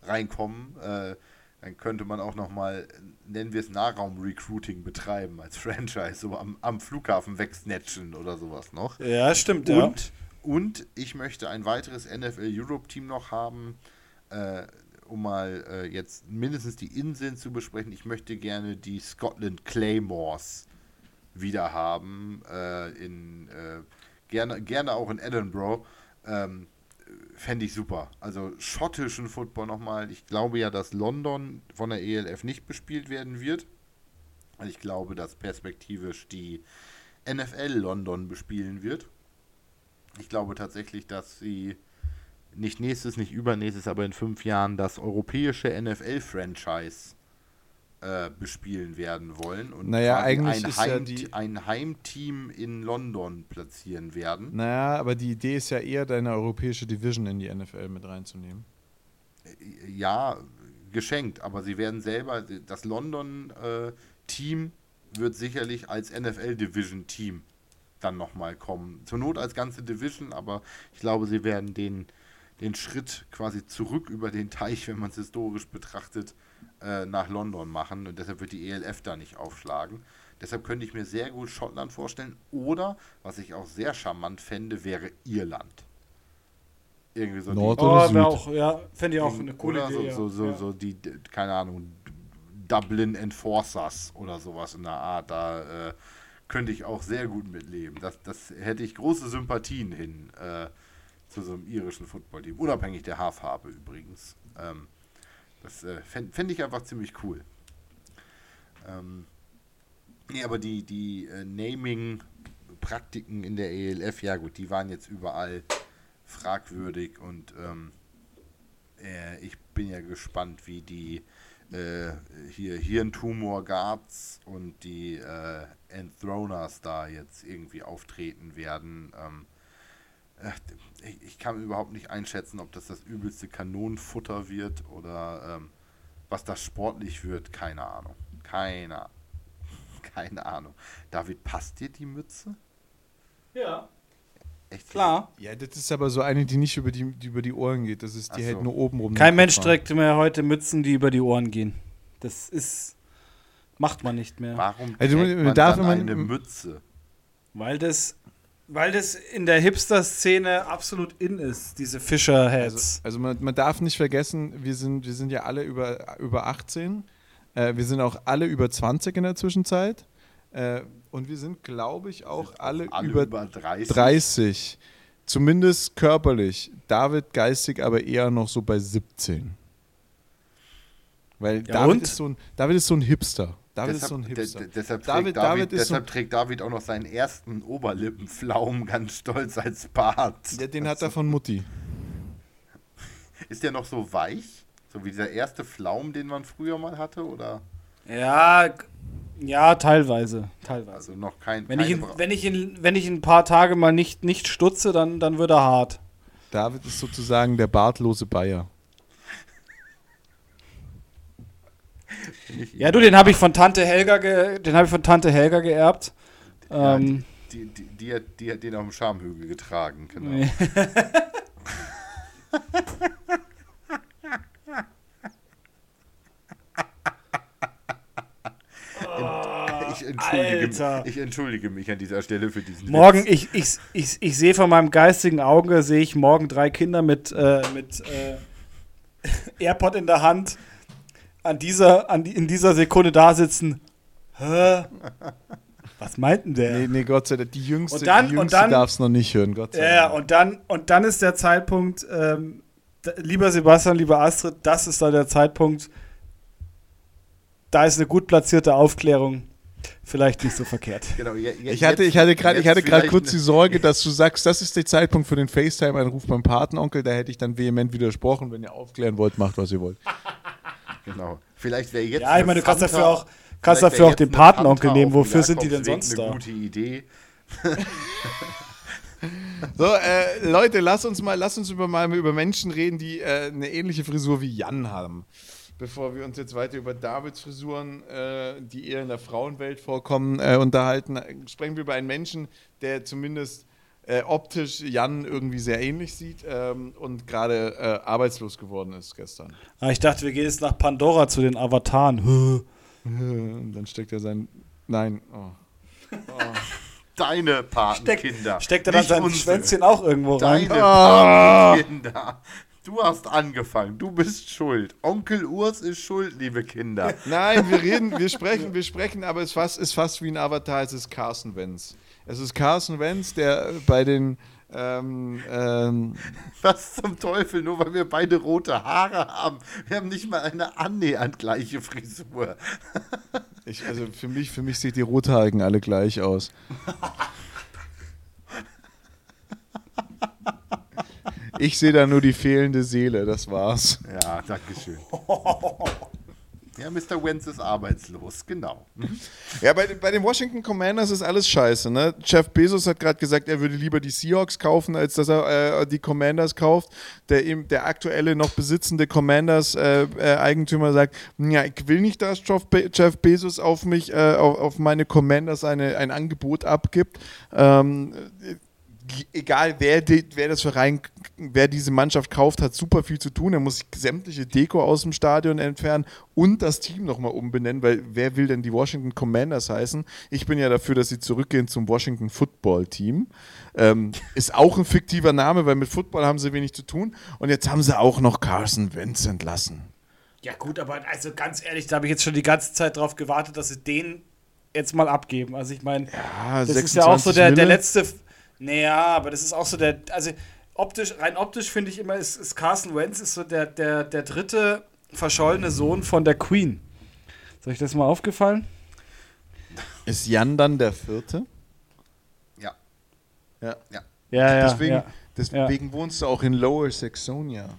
reinkommen. Äh, dann könnte man auch nochmal, nennen wir es Nahraum-Recruiting betreiben als [laughs] Franchise, so am, am Flughafen wegsnatchen oder sowas noch. Ja, stimmt, Und, und ich möchte ein weiteres NFL Europe Team noch haben, äh, um mal äh, jetzt mindestens die Inseln zu besprechen. Ich möchte gerne die Scotland Claymores wieder haben, äh, in, äh, gerne, gerne auch in Edinburgh. Ähm, Fände ich super. Also schottischen Football nochmal. Ich glaube ja, dass London von der ELF nicht bespielt werden wird. Ich glaube, dass perspektivisch die NFL London bespielen wird. Ich glaube tatsächlich, dass sie nicht nächstes, nicht übernächstes, aber in fünf Jahren das europäische NFL-Franchise äh, bespielen werden wollen und Naja, eigentlich ein, ja Heim die- ein Heimteam in London platzieren werden. Naja, aber die Idee ist ja eher, deine europäische Division in die NFL mit reinzunehmen. Ja, geschenkt, aber sie werden selber, das London-Team wird sicherlich als NFL-Division-Team dann nochmal kommen. Zur Not als ganze Division, aber ich glaube, sie werden den, den Schritt quasi zurück über den Teich, wenn man es historisch betrachtet, äh, nach London machen und deshalb wird die ELF da nicht aufschlagen. Deshalb könnte ich mir sehr gut Schottland vorstellen oder, was ich auch sehr charmant fände, wäre Irland. Irgendwie so Nord- die, Oder Oh, Süd. wäre auch, ja, fände ich auch eine coole oder Idee. so, so, ja. so, so die, d- keine Ahnung, Dublin Enforcers oder sowas in der Art. Da äh, könnte ich auch sehr gut mitleben. Das, das hätte ich große Sympathien hin äh, zu so einem irischen Footballteam. Unabhängig der Haarfarbe übrigens. Ähm, das äh, fände fänd ich einfach ziemlich cool. Ähm, nee, aber die, die äh, Naming-Praktiken in der ELF, ja gut, die waren jetzt überall fragwürdig und ähm, äh, ich bin ja gespannt, wie die äh, hier Hirntumor Guards und die äh, Enthroners da jetzt irgendwie auftreten werden. Ähm, äh, ich, ich kann überhaupt nicht einschätzen, ob das das übelste Kanonenfutter wird oder ähm, was das sportlich wird. Keine Ahnung. Keine. [laughs] Keine Ahnung. David, passt dir die Mütze? Ja. Echt? Klar. Ja, das ist aber so eine, die nicht über die, die über die Ohren geht. Das ist, die Ach hält so. nur oben rum. Kein Mensch trägt mehr heute Mützen, die über die Ohren gehen. Das ist. Macht man nicht mehr. Warum Also, trägt man man darf dann immer- eine Mütze? Weil das. Weil das in der Hipster-Szene absolut in ist, diese Fisher-Hats. Also, also man, man darf nicht vergessen, wir sind, wir sind ja alle über, über 18. Äh, wir sind auch alle über 20 in der Zwischenzeit. Äh, und wir sind, glaube ich, auch alle, Alle über, über 30. 30. Zumindest körperlich. David geistig aber eher noch so bei 17. Weil Ja, David, und? ist so ein, David ist so ein Hipster. David ist so ein Hipster. de- deshalb, David- trägt David, David so- deshalb trägt David auch noch seinen ersten Oberlippenflaum ganz stolz als Bart. Ja, den hat er von Mutti. Ist der noch so weich? So wie dieser erste Flaum, den man früher mal hatte? Oder ja, ja, teilweise. Teilweise. also noch kein. Wenn ich, Bra- wenn, ich ihn, wenn ich ihn ein paar Tage mal nicht, nicht stutze, dann, dann wird er hart. David ist sozusagen der bartlose Bayer. Ja, du, den habe ich von Tante Helga, ge, den habe ich von Tante Helga geerbt. Ja, Ähm, die, die, die, hat, die hat den auf dem Schamhügel getragen, genau. [laughs] Ich entschuldige, Alter. mich, ich entschuldige mich an dieser Stelle für diesen morgen, Witz. ich, ich, ich, ich sehe von meinem geistigen Auge, sehe ich morgen drei Kinder mit, äh, mit äh, [laughs] AirPod in der Hand an dieser, an die, in dieser Sekunde da sitzen. Hä? Was meinten der? Nee, nee, Gott sei Dank. Die Jüngste, Und dann- die und Jüngste dann- darf es noch nicht hören, Gott sei Ja, ja, Dank. und dann, und dann ist der Zeitpunkt, ähm, lieber Sebastian, lieber Astrid, das ist dann der Zeitpunkt, da ist eine gut platzierte Aufklärung vielleicht nicht so verkehrt. [laughs] Genau, je- je- Ich hatte, ich hatte gerade, ich hatte jetzt gerade vielleicht kurz die eine- Sorge, dass du sagst, das ist der Zeitpunkt für den FaceTime-Anruf beim Patenonkel. Da hätte ich dann vehement widersprochen. Wenn ihr aufklären wollt, macht was ihr wollt. [laughs] Genau. Vielleicht wäre jetzt. Ja, ich eine meine, du kannst dafür auch, kannst dafür auch den eine Patenonkel nehmen. Wofür sind die denn sonst Eine da? gute Idee. [laughs] So, äh, Leute, lass uns mal, lass uns über, mal über Menschen reden, die äh, eine ähnliche Frisur wie Jan haben. Bevor wir uns jetzt weiter über Davids Frisuren, äh, die eher in der Frauenwelt vorkommen, äh, unterhalten, sprechen wir über einen Menschen, der zumindest äh, optisch Jan irgendwie sehr ähnlich sieht ähm, und gerade äh, arbeitslos geworden ist gestern. Ah, ich dachte, wir gehen jetzt nach Pandora zu den Avataren. [laughs] Dann steckt er sein. Nein. Oh. [laughs] Deine Patenkinder. Steckt er dann sein unsere. Schwänzchen auch irgendwo rein? Deine Ah. Patenkinder. Du hast angefangen. Du bist schuld. Onkel Urs ist schuld, liebe Kinder. [laughs] Nein, wir reden, wir sprechen, wir sprechen, aber es ist fast, ist fast wie ein Avatar, es ist Carson Wentz. Es ist Carson Wentz, der bei den ähm, ähm, [laughs] Was zum Teufel, nur weil wir beide rote Haare haben. Wir haben nicht mal eine annähernd gleiche Frisur. [laughs] ich, also für mich, für mich sieht die Rothaarigen alle gleich aus. Ich sehe da nur die fehlende Seele, das war's. Ja, danke schön. [laughs] Ja, Mr. Wentz ist arbeitslos, genau. Ja, bei, den- bei den Washington Commanders ist alles scheiße. Ne? Jeff Bezos hat gerade gesagt, er würde lieber die Seahawks kaufen, als dass er äh, die Commanders kauft. Der, der aktuelle noch besitzende Commanders-Eigentümer sagt, ja, ich will nicht, dass Jeff, Be Jeff Bezos auf mich, äh, auf, auf meine Commanders eine, ein Angebot abgibt. Ähm, egal wer, die, wer das Verein, wer diese Mannschaft kauft, hat super viel zu tun. Er muss sämtliche Deko aus dem Stadion entfernen und das Team nochmal umbenennen, weil wer will denn die Washington Commanders heißen? Ich bin ja dafür, dass sie zurückgehen zum Washington Football Team. Ähm, ist auch ein fiktiver Name, weil mit Football haben sie wenig zu tun. Und jetzt haben sie auch noch Carson Wentz entlassen. Ja, gut, aber also ganz ehrlich, da habe ich jetzt schon die ganze Zeit drauf gewartet, dass sie den jetzt mal abgeben. Also ich meine, Ja, das ist ja auch so 26 der, der letzte. Naja, aber das ist auch so der. Also optisch, rein optisch finde ich immer, ist, ist Carson Wentz ist so der, der, der dritte verschollene Sohn von der Queen. Ist euch das mal aufgefallen? Ist Jan dann der vierte? Ja. Ja. Ja. Ja, ja. deswegen ja. deswegen wohnst du auch in Lower Saxonia.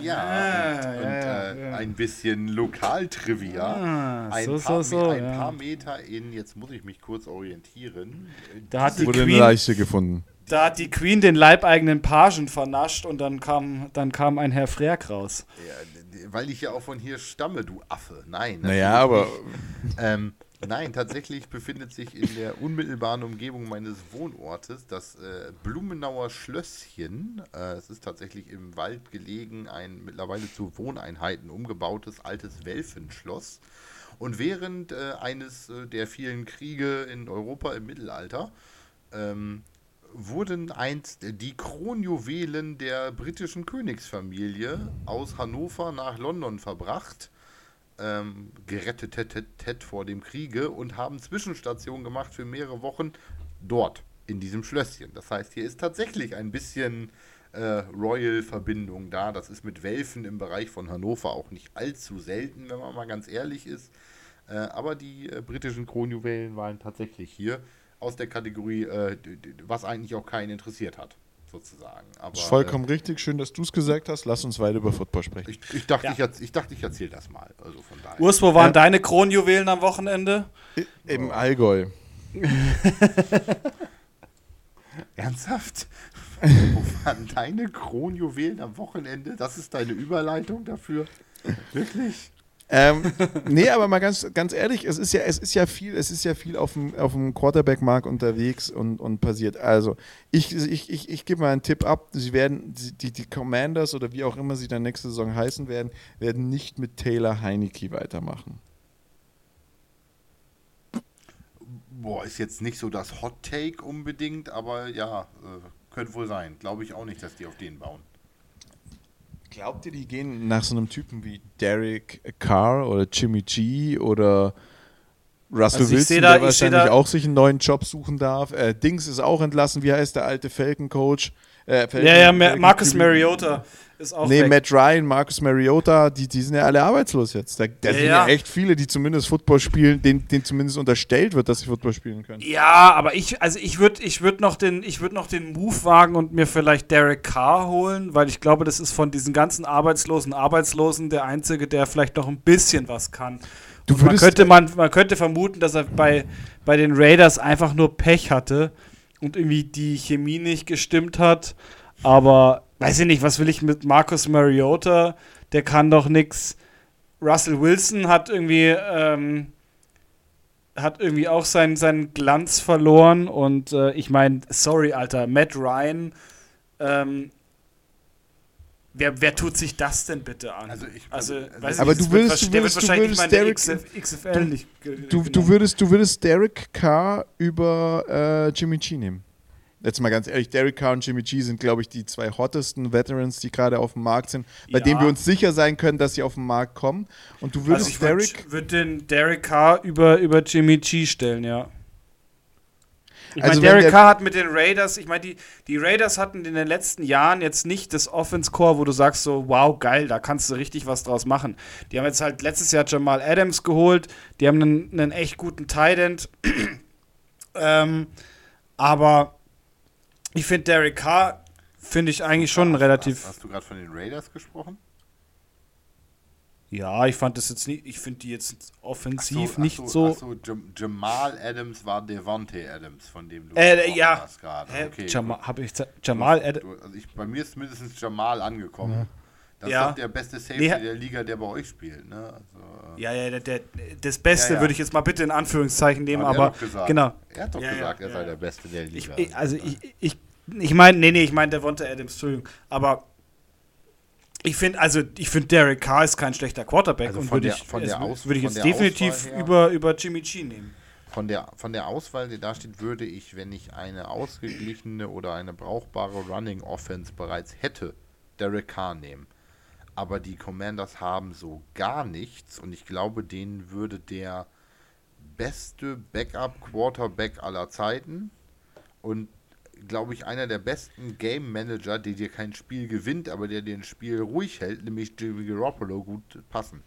Ja, Ah, und, ja, und ja, äh, ja. ein bisschen Lokaltrivia. Ah, ein, so, paar, so, so, ein ja. paar Meter in, jetzt muss ich mich kurz orientieren. Da hat die Wurde eine Queen, Leiche gefunden. da hat die Queen den leibeigenen Pagen vernascht und dann kam, dann kam ein Herr Frerk raus. Ja, weil ich ja auch von hier stamme, du Affe. Nein. Naja, aber. Ähm, Nein, tatsächlich befindet sich in der unmittelbaren Umgebung meines Wohnortes das äh, Blumenauer Schlösschen. Äh, es ist tatsächlich im Wald gelegen, ein mittlerweile zu Wohneinheiten umgebautes altes Welfenschloss. Und während äh, eines äh, der vielen Kriege in Europa im Mittelalter ähm, wurden einst die Kronjuwelen der britischen Königsfamilie aus Hannover nach London verbracht ähm, gerettet hätte vor dem Kriege und haben Zwischenstationen gemacht für mehrere Wochen dort, in diesem Schlösschen. Das heißt, hier ist tatsächlich ein bisschen äh, Royal-Verbindung da. Das ist mit Welfen im Bereich von Hannover auch nicht allzu selten, wenn man mal ganz ehrlich ist. Äh, aber die äh, britischen Kronjuwelen waren tatsächlich hier aus der Kategorie, äh, was eigentlich auch keinen interessiert hat sozusagen. Aber, das ist vollkommen äh, richtig. Schön, dass du es gesagt hast. Lass uns weiter über Football sprechen. Ich, ich dachte, ja. ich, ich, dachte, ich erzähle das mal. Also von daher. Urs, wo waren äh, deine Kronjuwelen am Wochenende? Im Allgäu. [laughs] Ernsthaft? wo waren deine Kronjuwelen am Wochenende? Das ist deine Überleitung dafür? Wirklich? Ähm, nee, aber mal ganz, ganz ehrlich, es ist ja, es ist ja viel, es ist ja viel auf dem, auf dem Quarterback-Markt unterwegs und, und passiert. Also, ich, ich, ich, ich gebe mal einen Tipp ab. Sie werden, die, die Commanders oder wie auch immer sie dann nächste Saison heißen werden, werden nicht mit Taylor Heineke weitermachen. Boah, ist jetzt nicht so das Hot Take unbedingt, aber ja, äh, könnte wohl sein. Glaube ich auch nicht, dass die auf den bauen. Glaubt ihr, die gehen nach so einem Typen wie Derek Carr oder Jimmy G oder Russell also Wilson, da, der wahrscheinlich auch sich einen neuen Job suchen darf? Äh, Dings ist auch entlassen. Wie heißt der alte Falcon-Coach? Äh, ja, ja, Falcon Marcus Mariota ist auch Nee, weg. Matt Ryan, Marcus Mariota, die, die sind ja alle arbeitslos jetzt. Da, da ja, sind ja. ja. echt viele, die zumindest Football spielen, denen, denen zumindest unterstellt wird, dass sie Football spielen können. Ja, aber ich, also ich würde ich würd noch, den, würd noch den Move wagen und mir vielleicht Derek Carr holen, weil ich glaube, das ist von diesen ganzen arbeitslosen Arbeitslosen der Einzige, der vielleicht noch ein bisschen was kann. man, könnte, man, man könnte vermuten, dass er bei, bei den Raiders einfach nur Pech hatte und irgendwie die Chemie nicht gestimmt hat. Aber weiß ich nicht, was will ich mit Marcus Mariota? Der kann doch nichts. Russell Wilson hat irgendwie, ähm, hat irgendwie auch seinen, seinen Glanz verloren. Und äh, ich meine, sorry, Alter, Matt Ryan, ähm, Wer, wer, tut sich das denn bitte an? Also, ich, also, also aber du würdest, du würdest, du würdest Derek, XFL nicht du, du, würdest, du würdest Derek Carr über äh, Jimmy G nehmen jetzt mal ganz ehrlich, Derek Carr und Jimmy G sind, glaube ich, die zwei hottesten Veterans, die gerade auf dem Markt sind, bei ja. denen wir uns sicher sein können, dass sie auf den Markt kommen. Und du würdest also Derek. Ich würde den Derek Carr über, über Jimmy G stellen, ja. Ich also meine, Derek Carr hat mit den Raiders, ich meine, die, die Raiders hatten in den letzten Jahren jetzt nicht das Offense-Core, wo du sagst so, wow, geil, da kannst du richtig was draus machen. Die haben jetzt halt letztes Jahr Jamal Adams geholt, die haben einen, einen echt guten Tight End. [clears throat] ähm, aber ich finde Derek Carr, finde ich eigentlich schon hast, relativ. Hast, hast du gerade von den Raiders gesprochen? Ja, ich fand das jetzt nicht, ich finde die jetzt offensiv so, nicht so. Achso, Jamal Adams war Devontae Adams, von dem du äh, ja. hast gerade. Okay, Jamal, hab ich Jamal Adams. Also bei mir ist mindestens Jamal angekommen. Ja. Das ja. ist doch der beste Safety nee. der Liga, der bei euch spielt. Ne? Also, äh ja, ja, der, der, das Beste ja, ja. würde ich jetzt mal bitte in Anführungszeichen nehmen, aber, aber genau. Er hat doch gesagt, er sei der Beste der Liga. Ich, also ich, ich, ich meine, nee, nee, ich meine Devonta Adams, Entschuldigung. Aber ich finde, also ich finde Derek Carr ist kein schlechter Quarterback also und würde ich, von der Aus, würde ich jetzt definitiv über, über Jimmy G nehmen. Von der, von der Auswahl, die da steht, würde ich, wenn ich eine ausgeglichene oder eine brauchbare Running Offense bereits hätte, Derek Carr nehmen. Aber die Commanders haben so gar nichts und ich glaube, denen würde der beste Backup-Quarterback aller Zeiten und glaube ich, einer der besten Game Manager, der dir kein Spiel gewinnt, aber der dir ein Spiel ruhig hält, nämlich Jimmy Garoppolo, gut passen.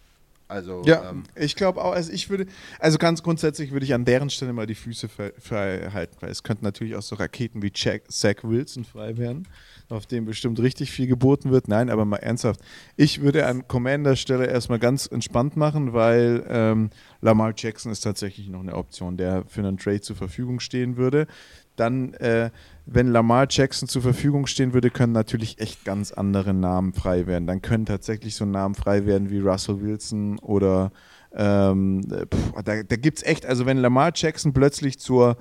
Also, ja, ähm, ich glaube auch, also ich würde, also ganz grundsätzlich würde ich an deren Stelle mal die Füße frei halten, weil es könnten natürlich auch so Raketen wie Jack, Zach Wilson frei werden, auf denen bestimmt richtig viel geboten wird. Nein, aber mal ernsthaft, ich würde an Commander Stelle erstmal ganz entspannt machen, weil ähm, Lamar Jackson ist tatsächlich noch eine Option, der für einen Trade zur Verfügung stehen würde dann, äh, wenn Lamar Jackson zur Verfügung stehen würde, können natürlich echt ganz andere Namen frei werden. Dann können tatsächlich so Namen frei werden wie Russell Wilson oder Ähm, pff, da da gibt es echt, also wenn Lamar Jackson plötzlich zur,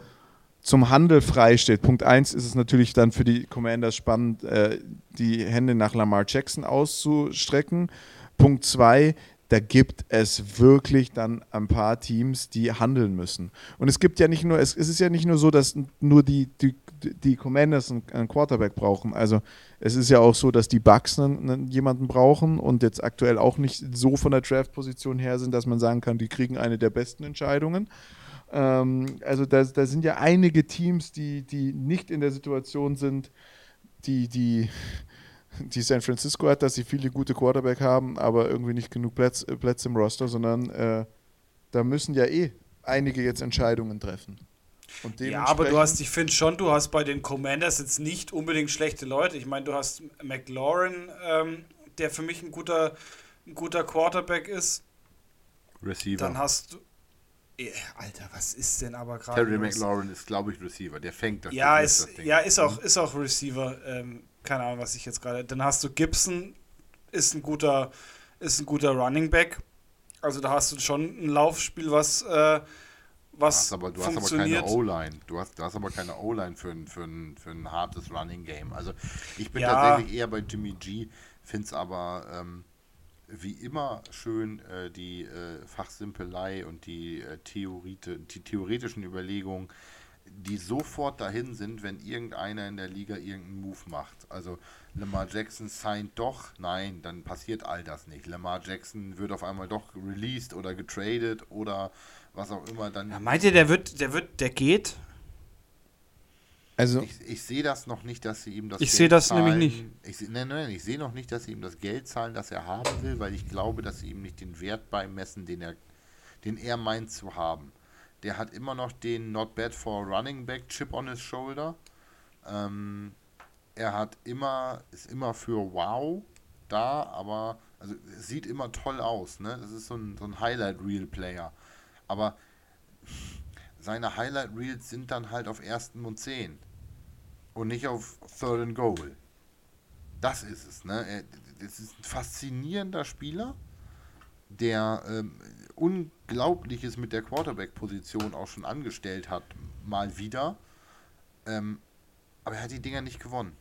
zum Handel frei steht, Punkt 1 ist es natürlich dann für die Commanders spannend, äh, die Hände nach Lamar Jackson auszustrecken. Punkt 2, da gibt es wirklich dann ein paar Teams, die handeln müssen. Und es gibt ja nicht nur, es, ist ja nicht nur so, dass nur die, die, die Commanders einen, Quarterback brauchen. Also es ist ja auch so, dass die Bucks jemanden brauchen und jetzt aktuell auch nicht so von der Draft-Position her sind, dass man sagen kann, die kriegen eine der besten Entscheidungen. Ähm, also da, da sind ja einige Teams, die, die nicht in der Situation sind, die, die, [laughs] die San Francisco hat, dass sie viele gute Quarterback haben, aber irgendwie nicht genug Plätze, Plätze im Roster, sondern äh, da müssen ja eh einige jetzt Entscheidungen treffen. ja, aber du hast, ich finde schon, du hast bei den Commanders jetzt nicht unbedingt schlechte Leute. Ich meine, du hast McLaurin, ähm, der für mich ein guter, ein guter Quarterback ist. Receiver. Dann hast du. Alter, was ist denn aber gerade? Terry McLaurin ist, glaube ich, Receiver. Der fängt das. Ja, ist, das ja ist, auch, ist auch Receiver. Ähm, keine Ahnung, was ich jetzt gerade. Dann hast du Gibson, ist ein guter, ist ein guter Running Back. Also da hast du schon ein Laufspiel, was, äh, was du hast aber, du funktioniert. hast aber keine O-Line. Du hast, du hast aber keine O-Line für ein, für, ein, für ein hartes Running Game. Also ich bin ja. tatsächlich eher bei Jimmy G, finde es aber ähm, wie immer schön äh, die äh, Fachsimpelei und die, äh, Theorite, die theoretischen Überlegungen die sofort dahin sind, wenn irgendeiner in der Liga irgendeinen Move macht. Also Lamar Jackson signed doch, nein, dann passiert all das nicht. Lamar Jackson wird auf einmal doch released oder getradet oder was auch immer dann. Ja, meint ihr, der wird, der wird, der geht? Also ich, ich sehe das noch nicht, dass sie ihm das Ich sehe das zahlen. nämlich nicht. Ich, nein, nein, ich sehe noch nicht, dass sie ihm das Geld zahlen, das er haben will, weil ich glaube, dass sie ihm nicht den Wert beimessen, den er, den er meint zu haben. Der hat immer noch den Not Bad for Running Back Chip on his Shoulder. Ähm, er hat immer, ist immer für Wow da, aber also sieht immer toll aus, ne? Das ist so ein, so ein Highlight-Reel-Player. Aber seine Highlight-Reels sind dann halt auf ersten und zehn. Und nicht auf Third and Goal. Das ist es, ne? Er, das ist ein faszinierender Spieler, der ähm, Unglaubliches mit der Quarterback-Position auch schon angestellt hat, mal wieder. Ähm, aber er hat die Dinger nicht gewonnen.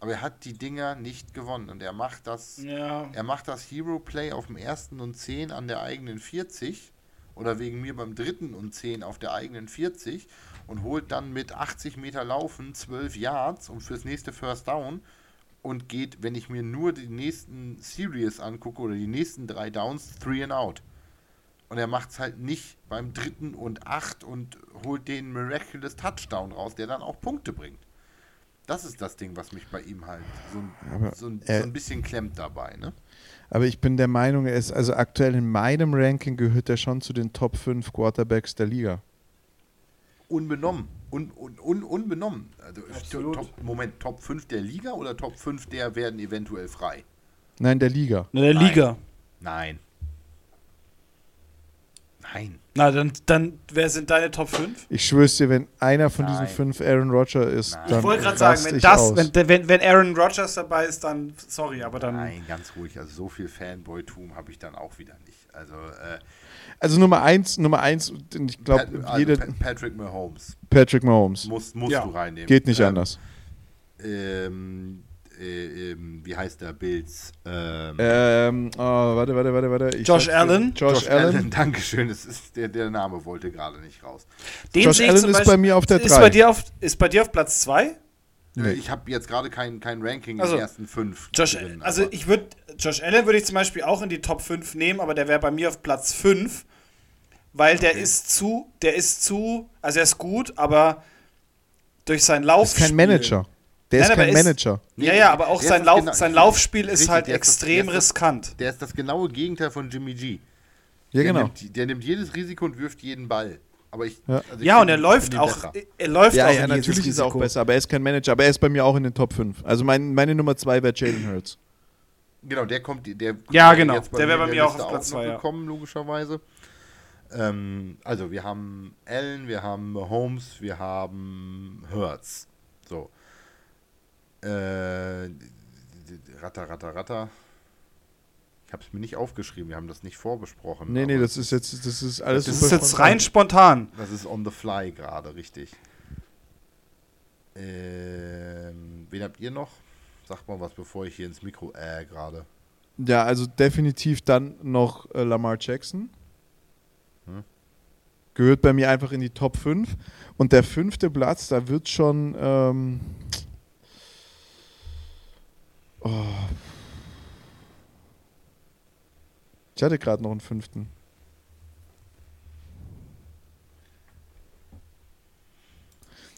Aber er hat die Dinger nicht gewonnen und er macht das, ja. er macht das Hero Play auf dem ersten und 10 an der eigenen 40 oder wegen mir beim dritten und 10 auf der eigenen 40 und holt dann mit 80 Meter Laufen 12 Yards und fürs nächste First Down und geht, wenn ich mir nur die nächsten Series angucke oder die nächsten drei Downs, three and out. Und er macht es halt nicht beim dritten und acht und holt den Miraculous Touchdown raus, der dann auch Punkte bringt. Das ist das Ding, was mich bei ihm halt so, ein, so, ein, so ein bisschen klemmt dabei. Ne? Aber ich bin der Meinung, er ist also aktuell in meinem Ranking gehört er schon zu den Top 5 Quarterbacks der Liga. Unbenommen. Un, un, un, unbenommen. Also, top, Moment, Top 5 der Liga oder Top 5 der werden eventuell frei? Nein, der Liga. Na, der Nein. Liga. Nein. Nein. Na, dann, dann wer sind deine Top 5? Ich schwör's dir, wenn einer von Nein. diesen fünf Aaron Rodgers ist, Nein. dann Ich wollte gerade sagen, wenn, das, wenn, wenn, wenn Aaron Rodgers dabei ist, dann sorry, aber dann. Nein, ganz ruhig. Also so viel Fanboy-Tum habe ich dann auch wieder nicht. Also, äh, Also Nummer eins, Nummer eins, und ich glaube, also jeder Pa- Patrick Mahomes Patrick Mahomes. musst, musst Ja. du reinnehmen. Geht nicht ähm, anders. Ähm, äh, ähm, wie heißt der Bills? Ähm, Ähm, oh, warte, warte, warte, warte. Ich Josh. Allen? Josh, Allen. [laughs] Dankeschön. Es ist, der, der Name wollte gerade nicht raus. Den Josh Allen ist bei mir auf der ist 3. bei dir auf Ist bei dir auf Platz 2? Nee. Äh, Ich habe jetzt gerade kein, kein Ranking Also, in den ersten fünf. Josh, drin, also ich würde Josh Allen würde ich zum Beispiel auch in die Top 5 nehmen, aber der wäre bei mir auf Platz 5, weil der Okay. ist zu, der ist zu, also er ist gut, aber durch sein ist Laufspiel. kein Manager. Der Nein, ist kein er ist- Manager. Ja, ja, aber auch sein, Lauf, genau- sein Laufspiel ist Richtig, halt das- extrem ist das- riskant. Der ist das genaue Gegenteil von Jimmy G. Ja, Der genau. Nimmt, der nimmt jedes Risiko und wirft jeden Ball. Aber ich, Ja. also ich Ja, und er läuft auch, besser. er läuft Ja, auch ja, natürlich ist er auch besser, aber er ist kein Manager. Aber er ist bei mir auch in den Top 5. Also mein, meine Nummer 2 wäre Jalen Hurts. Genau, der kommt, der Ja, genau. jetzt Der wäre bei mir auch Liste auf Platz noch zwei, ja. gekommen, logischerweise. Ähm, also wir haben Allen, wir haben Holmes, wir haben Hurts. So. Äh, ratter, ratter, ratter. Ich habe es mir nicht aufgeschrieben, wir haben das nicht vorbesprochen. Nee, nee, das ist jetzt, das ist alles Das super ist jetzt spontan. rein spontan. Das ist on the fly gerade, richtig. Ähm, wen habt ihr noch? Sagt mal was, bevor ich hier ins Mikro äh gerade. Ja, also definitiv dann noch äh, Lamar Jackson. Hm. Gehört bei mir einfach in die Top 5. Und der fünfte Platz, da wird schon. Ähm, oh. Ich hatte gerade noch einen fünften.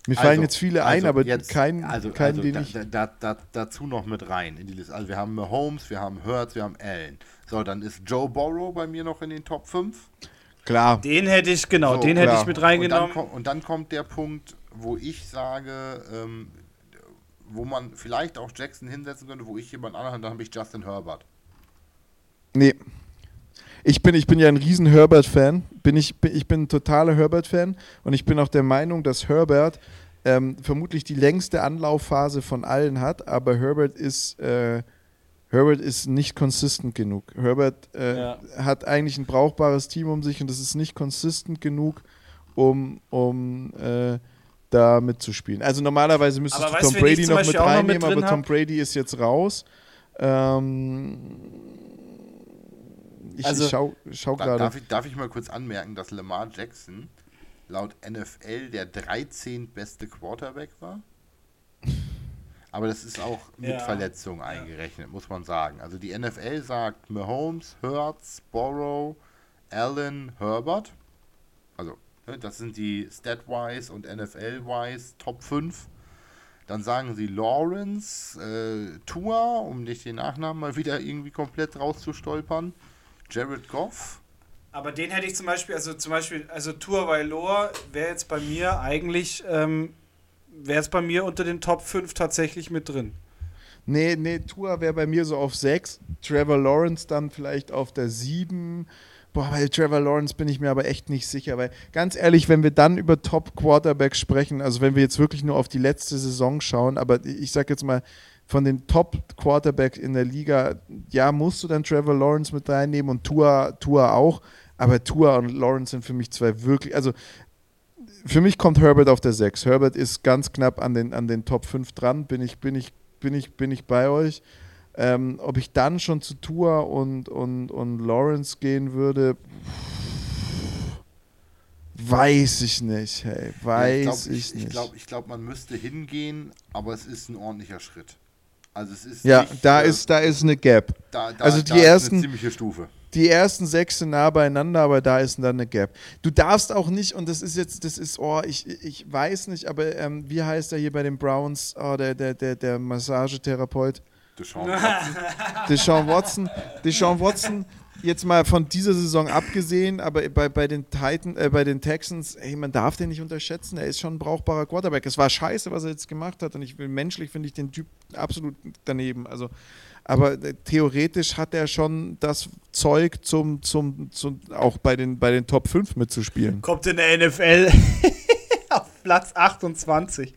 Mir fallen Also, jetzt viele ein, also aber jetzt- kein, also, keinen, also den da, ich. da, da, da, dazu noch mit rein in die Liste. Also wir haben Mahomes, wir haben Hurts, wir haben Allen. So, dann ist Joe Burrow bei mir noch in den Top 5. Klar. Den hätte ich, genau, So, den hätte klar. ich mit Und dann, reingenommen. und dann kommt der Punkt, wo ich sage, ähm, wo man vielleicht auch Jackson hinsetzen könnte, wo ich jemand anderen, dann habe ich Justin Herbert. Nee. Ich bin, ich bin ja ein riesen Herbert-Fan. Bin ich, bin, ich bin ein totaler Herbert-Fan und ich bin auch der Meinung, dass Herbert ähm, vermutlich die längste Anlaufphase von allen hat, aber Herbert ist, äh, Herbert ist nicht consistent genug. Herbert äh, Ja. hat eigentlich ein brauchbares Team um sich und es ist nicht consistent genug, um, um äh, da mitzuspielen. Also normalerweise müsstest Aber du Tom Brady noch mit auch noch mit reinnehmen, aber Tom hab? Brady ist jetzt raus. Ähm, ich, Also- ich schau, schau gerade. darf, ich, darf ich mal kurz anmerken, dass Lamar Jackson laut NFL der 13. beste Quarterback war? Aber das ist auch mit Ja. Verletzungen eingerechnet, muss man sagen. Also die NFL sagt Mahomes, Hurts, Borrow, Allen, Herbert. Ne, das sind die Stat-wise und NFL-wise Top 5. Dann sagen sie Lawrence, äh, Tua, um nicht den Nachnamen mal wieder irgendwie komplett rauszustolpern. Jared Goff, Aber den hätte ich zum Beispiel, also zum Beispiel, also Tour Vailor wäre jetzt bei mir eigentlich, ähm, wäre jetzt bei mir unter den Top 5 tatsächlich mit drin. Nee, nee, Tua wäre bei mir so auf 6. Trevor Lawrence dann vielleicht auf der 7. Boah, bei Trevor Lawrence bin ich mir aber echt nicht sicher, weil ganz ehrlich, wenn wir dann über Top Quarterbacks sprechen, also wenn wir jetzt wirklich nur auf die letzte Saison schauen, aber ich sag jetzt mal, von den Top Quarterbacks in der Liga, ja, musst du dann Trevor Lawrence mit reinnehmen und Tua, Tua auch, aber Tua und Lawrence sind für mich zwei wirklich, also für mich kommt Herbert auf der 6. Herbert ist ganz knapp an den, an den Top 5 dran, bin ich, bin ich, bin ich, bin ich bei euch. Ähm, ob ich dann schon zu Tua und, und, und Lawrence gehen würde, weiß ich nicht, hey, weiß Ja, ich, ich, ich, nicht. ich glaube, ich glaub, man müsste hingehen, aber es ist ein ordentlicher Schritt. Also es ist ja, nicht, da äh, ist, da ist eine Gap. da, da, also da die ist ersten- eine ziemliche Stufe. Die ersten sechs sind nah beieinander, aber da ist dann eine Gap. Du darfst auch nicht, und das ist jetzt, das ist, oh, ich, ich weiß nicht, aber ähm, wie heißt er hier bei den Browns, oh, der, der, der, der Massagetherapeut? Deshaun [laughs] Watson. Deshaun Watson, Deshaun Watson, jetzt mal von dieser Saison abgesehen, aber bei, bei den Titan, äh, bei den Texans, ey, man darf den nicht unterschätzen, er ist schon ein brauchbarer Quarterback. Es war scheiße, was er jetzt gemacht hat und ich will menschlich finde ich den Typ absolut daneben. Also, aber äh, theoretisch hat er schon das Zeug zum, zum, zum auch bei den, bei den Top 5 mitzuspielen. Kommt in der NFL [laughs] auf Platz 28.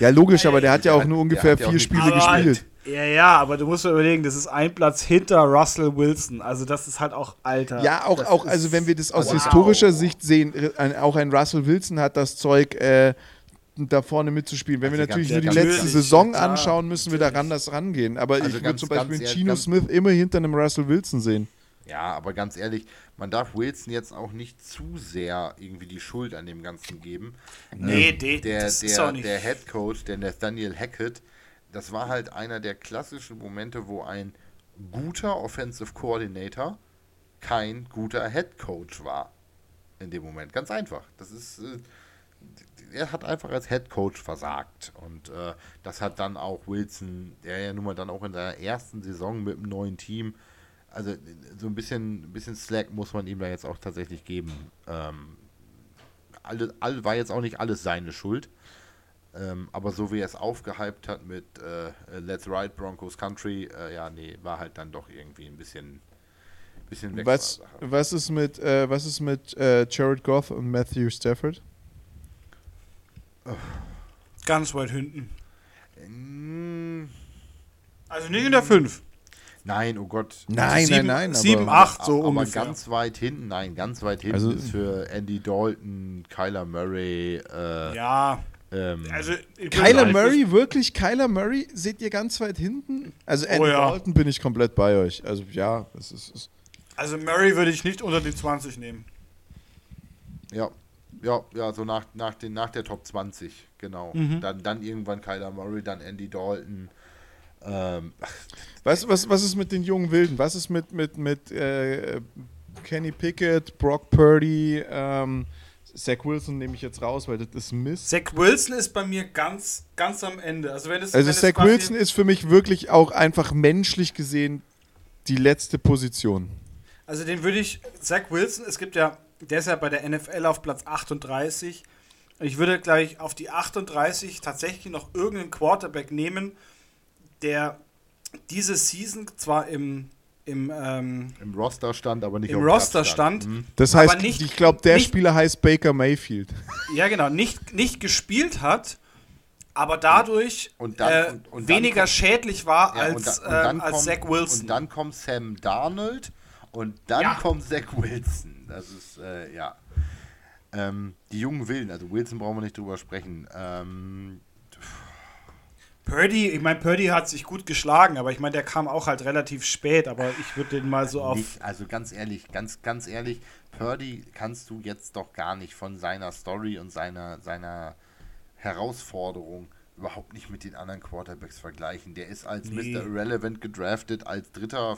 Ja, logisch, aber der hat ja auch nur ungefähr vier Spiele gespielt. Ja, ja, aber du musst dir überlegen, das ist ein Platz hinter Russell Wilson. Also das ist halt auch alter. Ja, auch, Das auch also wenn wir das aus Wow. historischer Sicht sehen, äh, ein, auch ein Russell Wilson hat das Zeug, äh, da vorne mitzuspielen. Wenn wir Also natürlich ganz- nur die letzte ehrlich, Saison klar, anschauen, müssen wir da natürlich. anders rangehen. Aber Also ich würde zum Beispiel einen ganz- Smith immer hinter einem Russell Wilson sehen. Ja, aber ganz ehrlich, man darf Wilson jetzt auch nicht zu sehr irgendwie die Schuld an dem Ganzen geben. Nee, Ähm, de- der, das ist der, auch nicht. der Head Coach, der Nathaniel Hackett, das war halt einer der klassischen Momente, wo ein guter Offensive Coordinator kein guter Head Coach war. In dem Moment. Ganz einfach. Das ist. Äh, er hat einfach als Head Coach versagt. Und äh, das hat dann auch Wilson, der ja nun mal dann auch in seiner ersten Saison mit einem neuen Team, also so ein bisschen, bisschen Slack muss man ihm da jetzt auch tatsächlich geben. Ähm, alle, all, war jetzt auch nicht alles seine Schuld. Ähm, aber so wie er es aufgehypt hat mit äh, Let's Ride Broncos Country, äh, ja, nee, war halt dann doch irgendwie ein bisschen, bisschen weg. Was, was ist mit, äh, was ist mit äh, Jared Goff und Matthew Stafford? Ganz weit hinten. Mm, Also nicht in der 5. Nein, oh Gott. Nein, Sieben- nein, nein. sieben, aber- acht. so aber ungefähr. ganz weit hinten, nein, ganz weit hinten Also- ist für Andy Dalton, Kyler Murray, äh, Ja, ähm, also. Kyler halt- Murray, wirklich? Kyler Murray seht ihr ganz weit hinten? Also Andy Oh ja. Dalton bin ich komplett bei euch. Also ja, das ist, ist Also Murray würde ich nicht unter die 20 nehmen. ja, ja, ja, so nach, nach, den, nach der Top 20, genau. Mhm. Dann, dann irgendwann Kyler Murray, dann Andy Dalton. Ähm, [laughs] Was, was, was ist mit den jungen Wilden? Was ist mit, mit, mit äh, Kenny Pickett, Brock Purdy, ähm, Zach Wilson nehme ich jetzt raus, weil das ist Mist. Zach Wilson ist bei mir ganz, ganz am Ende. Also wenn es Also wenn es Zach quasi- Wilson ist für mich wirklich auch einfach menschlich gesehen die letzte Position. Also den würde ich, Zach Wilson, es gibt ja, der ist ja bei der NFL auf Platz 38. Ich würde gleich auf die 38 tatsächlich noch irgendeinen Quarterback nehmen, der diese Season zwar im, im, ähm, Im Roster stand, aber nicht Im auf dem Platz Roster stand. Mhm. Das heißt, nicht- ich glaube, der nicht- Spieler heißt Baker Mayfield. ja genau, nicht, nicht gespielt hat, aber dadurch Und dann- äh, und- und weniger kommt- schädlich war Ja, als, und, da, und dann ähm, als kommt, Zach Wilson. Und dann kommt Sam Darnold und dann Ja. kommt Zach Wilson. Das ist, äh, ja. Ähm, die jungen Willen, also Wilson brauchen wir nicht drüber sprechen. Ähm, Purdy, ich meine, Purdy hat sich gut geschlagen, aber ich meine, der kam auch halt relativ spät, aber ich würde den mal so auf. nicht, also ganz ehrlich, ganz, ganz ehrlich, Purdy kannst du jetzt doch gar nicht von seiner Story und seiner, seiner Herausforderung überhaupt nicht mit den anderen Quarterbacks vergleichen. Der ist als Nee. Mr. Irrelevant gedraftet, als dritter,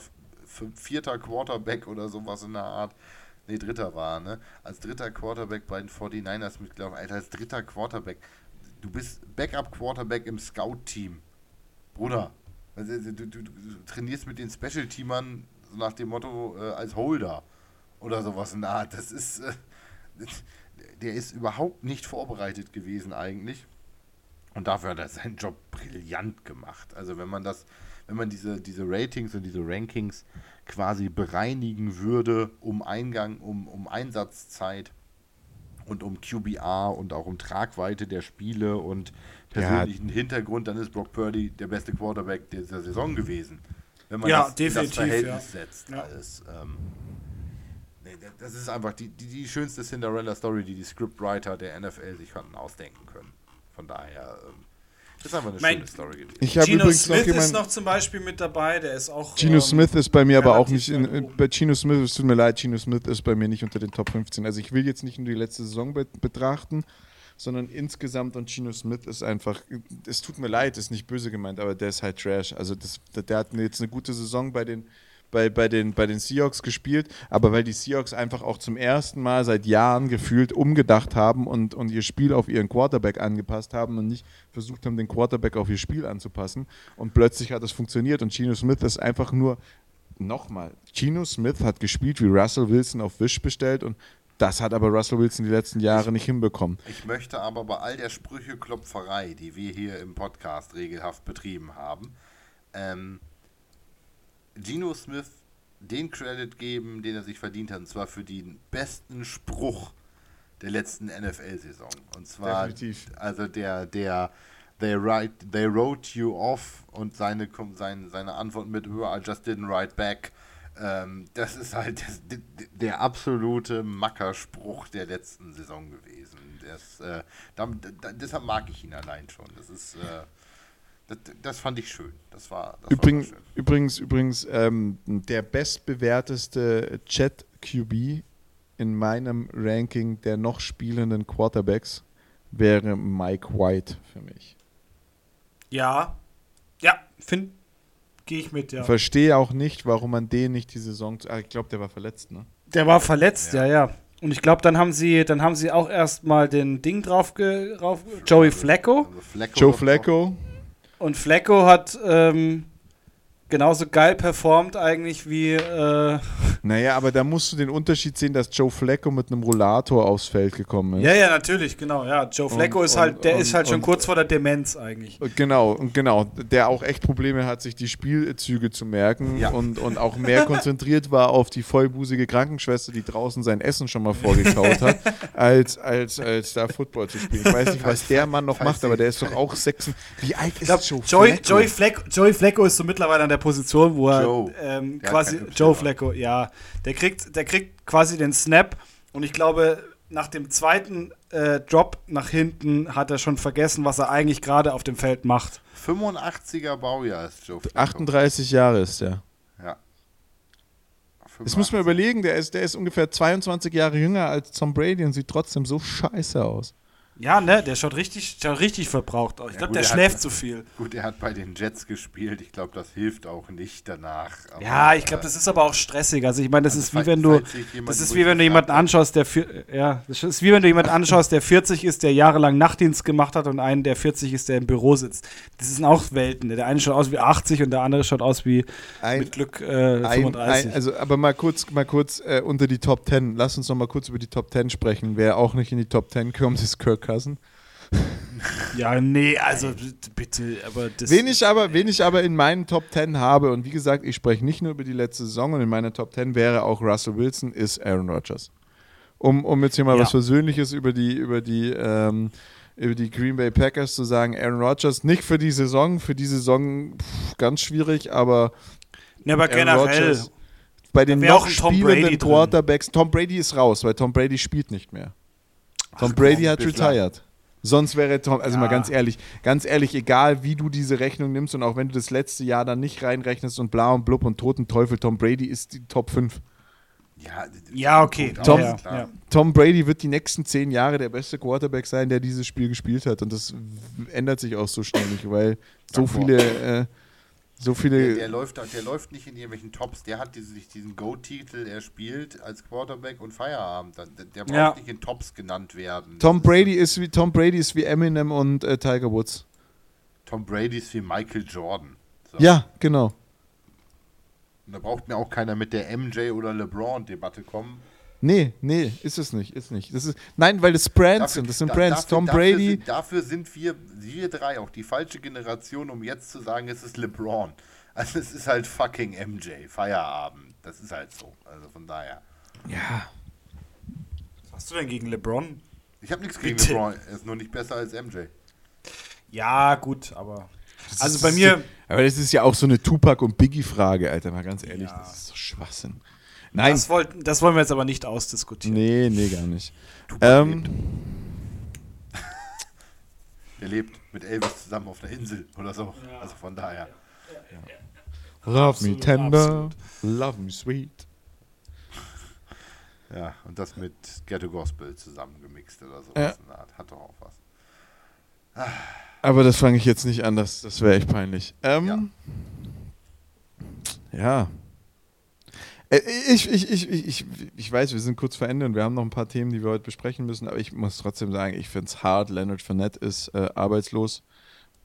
vierter Quarterback oder sowas in der Art. Nee, dritter war, ne? Als dritter Quarterback bei den 49ers mitgelaufen. Alter, als dritter Quarterback. Du bist Backup-Quarterback im Scout-Team. Bruder. Also, du, du, du, du trainierst mit den Special-Teamern so nach dem Motto äh, als Holder oder sowas in der Art. Das ist. Äh, [laughs] der ist überhaupt nicht vorbereitet gewesen eigentlich. Und dafür hat er seinen Job brillant gemacht. Also wenn man das, wenn man diese, diese Ratings und diese Rankings quasi bereinigen würde um Eingang, um, um Einsatzzeit und um QBR und auch um Tragweite der Spiele und persönlichen Hintergrund, dann ist Brock Purdy der beste Quarterback dieser Saison gewesen. Wenn man Ja, das, definitiv, das Verhältnis ja. setzt. Ja. Alles, ähm, nee, das ist einfach die, die, die schönste Cinderella-Story, die die Scriptwriter der NFL sich konnten ausdenken können. Von daher, ähm, das ist einfach eine Mein- schöne Story gewesen. Ich habe Gino übrigens noch Smith ist jemanden. noch zum Beispiel mit dabei, der ist auch. Gino ähm, Smith ist bei mir aber auch nicht in, oben. bei Gino Smith, es tut mir leid, Gino Smith ist bei mir nicht unter den Top 15. Also ich will jetzt nicht nur die letzte Saison be betrachten, sondern insgesamt und Gino Smith ist einfach, es tut mir leid, ist nicht böse gemeint, aber der ist halt Trash. Also das, der, der hat jetzt eine gute Saison bei den bei, bei, den, bei den Seahawks gespielt, aber weil die Seahawks einfach auch zum ersten Mal seit Jahren gefühlt umgedacht haben und, und ihr Spiel auf ihren Quarterback angepasst haben und nicht versucht haben, den Quarterback auf ihr Spiel anzupassen. Und plötzlich hat es funktioniert und Gino Smith ist einfach nur nochmal, Gino Smith hat gespielt wie Russell Wilson auf Wish bestellt und das hat aber Russell Wilson die letzten Jahre nicht hinbekommen. Ich möchte aber bei all der Sprücheklopferei, die wir hier im Podcast regelhaft betrieben haben, ähm, Geno Smith den Credit geben, den er sich verdient hat, und zwar für den besten Spruch der letzten NFL-Saison. Und zwar, Definitiv. also der, der They, write, they wrote you off und seine, seine, seine Antwort mit I just didn't write back. Ähm, das ist halt das, der absolute Mackerspruch der letzten Saison gewesen. Das, äh, damit, da, deshalb mag ich ihn allein schon. Das ist, äh, das, das fand ich schön. Das war, das Übrigens, war schön. übrigens, übrigens ähm, der bestbewerteste Chat-QB in meinem Ranking der noch spielenden Quarterbacks wäre Mike White für mich. Ja. Ja, finde. Gehe ich mit, ja. Verstehe auch nicht, warum man den nicht die Saison. Ah, ich glaube, der war verletzt, ne? Der war verletzt, Ja. ja, ja. Und ich glaube, dann haben sie, dann haben sie auch erstmal den Ding drauf, ge, drauf Joey Flacco. Also Flacco Joe Flacco. Und Flacco hat ähm, genauso geil performt eigentlich wie, äh, Naja, aber da musst du den Unterschied sehen, dass Joe Flacco mit einem Rollator aufs Feld gekommen ist. Ja, ja, natürlich, genau. Ja, Joe Flacco Und- ist halt, der und- ist halt schon und- kurz vor der Demenz eigentlich. Genau, und genau, der auch echt Probleme hat, sich die Spielzüge zu merken Ja. und, und auch mehr konzentriert war auf die vollbusige Krankenschwester, die draußen sein Essen schon mal vorgekaut hat, [laughs] als, als, als da Football zu spielen. Ich weiß nicht, was der Mann noch macht, aber der ist doch auch sechs. Wie alt ist Ich glaube, Joe Joey, Flacco? Joey, Flacco, Joey Flacco ist so mittlerweile an der Position, wo er Joe. ähm, quasi Y. Joe Flacco, ja, der kriegt, der kriegt quasi den Snap und ich glaube, nach dem zweiten äh, Drop nach hinten hat er schon vergessen, was er eigentlich gerade auf dem Feld macht. 85er Baujahr ist Joe Flacco. 38 Jahre ist der. Ja. Das muss man überlegen, der ist, der ist ungefähr 22 Jahre jünger als Tom Brady und sieht trotzdem so scheiße aus. Ja, ne, der schaut richtig, schaut richtig verbraucht aus. Ich Ja, glaube, gut, der der schläft hat- zu viel. Gut, er hat bei den Jets gespielt. Ich glaube, das hilft auch nicht danach. Aber, Ja, ich glaube, das ist aber auch stressig. Also ich meine, das Also ist wie wenn du, das ist wie wenn du jemanden anschaust, der vier, ja, das ist wie wenn du jemanden anschaust, der 40 ist, der jahrelang Nachtdienst gemacht hat und einen, der 40 ist, der im Büro sitzt. Das sind auch Welten. ne? Der eine schaut aus wie 80 und der andere schaut aus wie Ein- mit Glück äh, Ein, 35. ein, also, aber mal kurz, mal kurz äh, unter die Top 10. Lass uns noch mal kurz über die Top 10 sprechen. Wer auch nicht in die Top 10 kommt, ist Kirk Cousin. ja, nee, also bitte, aber das. Wen ich, aber, wen ich aber in meinen Top 10 habe, und wie gesagt, ich spreche nicht nur über die letzte Saison, und in meiner Top 10 wäre auch Russell Wilson, ist Aaron Rodgers. Um, um jetzt hier mal Ja. was Persönliches über die, über die, ähm, über die Green Bay Packers zu sagen. Aaron Rodgers, nicht für die Saison, für die Saison pff, ganz schwierig, aber ne, aber Aaron generell. Rodgers, bei den noch Tom spielenden. Quarterbacks, Tom Brady ist raus, weil Tom Brady spielt nicht mehr. Tom Ach, Brady komm, hat retired. Sonst wäre Tom, also Ja. mal ganz ehrlich, ganz ehrlich, egal wie du diese Rechnung nimmst und auch wenn du das letzte Jahr dann nicht reinrechnest und bla und blub und toten Teufel, Tom Brady ist die Top 5. Ja, Ja, okay. Tom- ja, ja. Tom Brady wird die nächsten zehn Jahre der beste Quarterback sein, der dieses Spiel gespielt hat. Und das ändert sich auch so schnell nicht, weil so viele, äh, so Der, viele. der, läuft, da- der läuft nicht in irgendwelchen Tops, der hat diese, diesen Go-Titel, er spielt als Quarterback und Feierabend. Der, der braucht Ja. nicht in Tops genannt werden. Tom Brady ist wie Tom Brady ist wie Eminem und äh, Tiger Woods. Tom Brady ist wie Michael Jordan. So. Ja, genau. Und da braucht mir auch keiner mit der MJ oder LeBron-Debatte kommen. Nee, nee, ist es nicht, ist nicht. Das ist, nein, weil das Brands sind, das sind da- Brands. dafür- Tom dafür Brady, Sind, dafür sind wir, wir drei, auch die falsche Generation, um jetzt zu sagen, es ist LeBron. Also es ist halt fucking MJ, Feierabend. Das ist halt so. Also von daher. ja, Was hast du denn gegen LeBron? Ich habe nichts gegen Bitte. LeBron. Er ist nur nicht besser als MJ. Ja, gut, aber. Das Also ist- bei mir. aber das ist ja auch so eine Tupac- und Biggie-Frage, Alter, mal ganz ehrlich, Ja. das ist doch Schwachsinn. Nein, Das, wollten, das wollen wir jetzt aber nicht ausdiskutieren. nee, nee, gar nicht. Tupac Ähm, lebt. [laughs] Der lebt mit Elvis zusammen auf einer Insel oder so. Also von daher. love me Absolut, tender, absolut. love me sweet. Ja, und das mit Ghetto Gospel zusammengemixt oder so. Ja. Hat doch auch was. Aber das fange ich jetzt nicht an, das, das wäre echt peinlich. Ähm, ja. Äh, Ich, ich, ich, ich, ich, weiß, wir sind kurz vor Ende und wir haben noch ein paar Themen, die wir heute besprechen müssen, aber ich muss trotzdem sagen, ich finde es hart. Leonard Fournette ist äh, arbeitslos.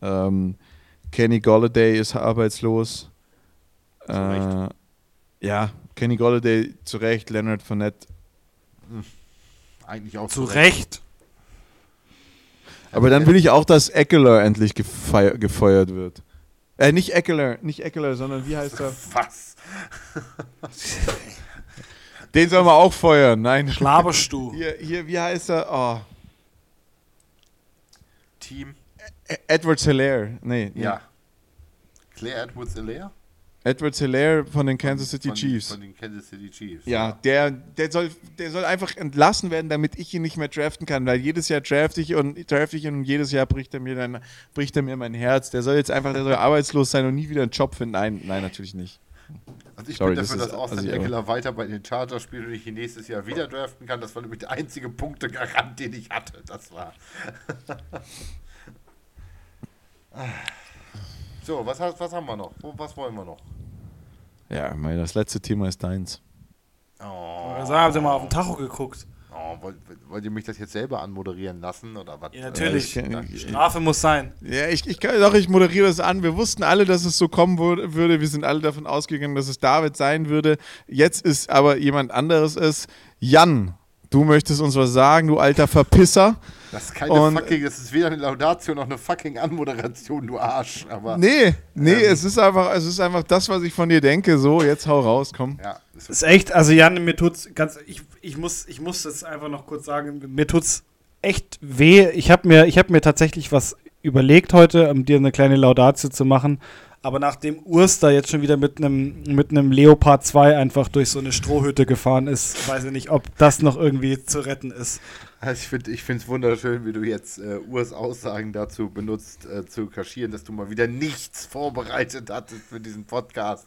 Ähm, Kenny Golladay ist arbeitslos. Äh, ja, Kenny Golladay zu Recht, Leonard Fournette. Eigentlich auch Zu Recht. Recht. Aber dann will ich auch, dass Eckler endlich gefeuert wird. Äh, nicht Eckler, nicht Eckler, sondern wie heißt er? Was? Den sollen wir auch feuern. Nein. Schlaberst du. Hier, hier, wie heißt er? Oh, Team. E- Edward Hilaire. Nee, nee. Ja. Claire Edwards Alaire? Edward Hilaire von den Kansas City von, Chiefs. Von den Kansas City Chiefs. ja, der, der, soll, der soll einfach entlassen werden, damit ich ihn nicht mehr draften kann, weil jedes Jahr draft ich und draft ich ihn und jedes Jahr bricht er mir dann bricht er mir mein Herz. Der soll jetzt einfach, der soll arbeitslos sein und nie wieder einen Job finden. Nein, nein, natürlich nicht. Also ich Sorry, bin das dafür, ist- dass Austin also Eckler weiter bei den Chargers spielt und ich ihn nächstes Jahr wieder draften kann. Das war nämlich der einzige Punktegarant, den ich hatte. Das war. [laughs] so, was, was haben wir noch? Was wollen wir noch? Ja, mein, das letzte Thema ist deins. Oh, Also, habt ihr mal auf den Tacho geguckt? Oh, wollt, wollt, ihr mich das jetzt selber anmoderieren lassen oder was? Ja, natürlich. Ja, ich, Strafe muss sein. Ja, ich, ich kann doch, ich moderiere das an. Wir wussten alle, dass es so kommen würde. Wir sind alle davon ausgegangen, dass es David sein würde. Jetzt ist aber jemand anderes es. Jan, du möchtest uns was sagen, du alter Verpisser. Das ist keine Und- fucking, das ist weder eine Laudatio noch eine fucking Anmoderation, du Arsch. Aber Nee, nee, Ähm. es ist einfach, es ist einfach das, was ich von dir denke. So, jetzt hau raus, komm. ja, es ist echt, also Jan, mir tut's ganz, ich, ich muss, ich muss das einfach noch kurz sagen, mir tut's echt weh. Ich habe mir, ich habe mir tatsächlich was überlegt heute, um dir eine kleine Laudatio zu machen. Aber nachdem Urs da jetzt schon wieder mit einem mit einem Leopard 2 einfach durch so eine Strohhütte gefahren ist, weiß ich nicht, ob das noch irgendwie zu retten ist. Also ich finde ich es wunderschön, wie du jetzt äh, Urs Aussagen dazu benutzt, äh, zu kaschieren, dass du mal wieder nichts vorbereitet hattest für diesen Podcast.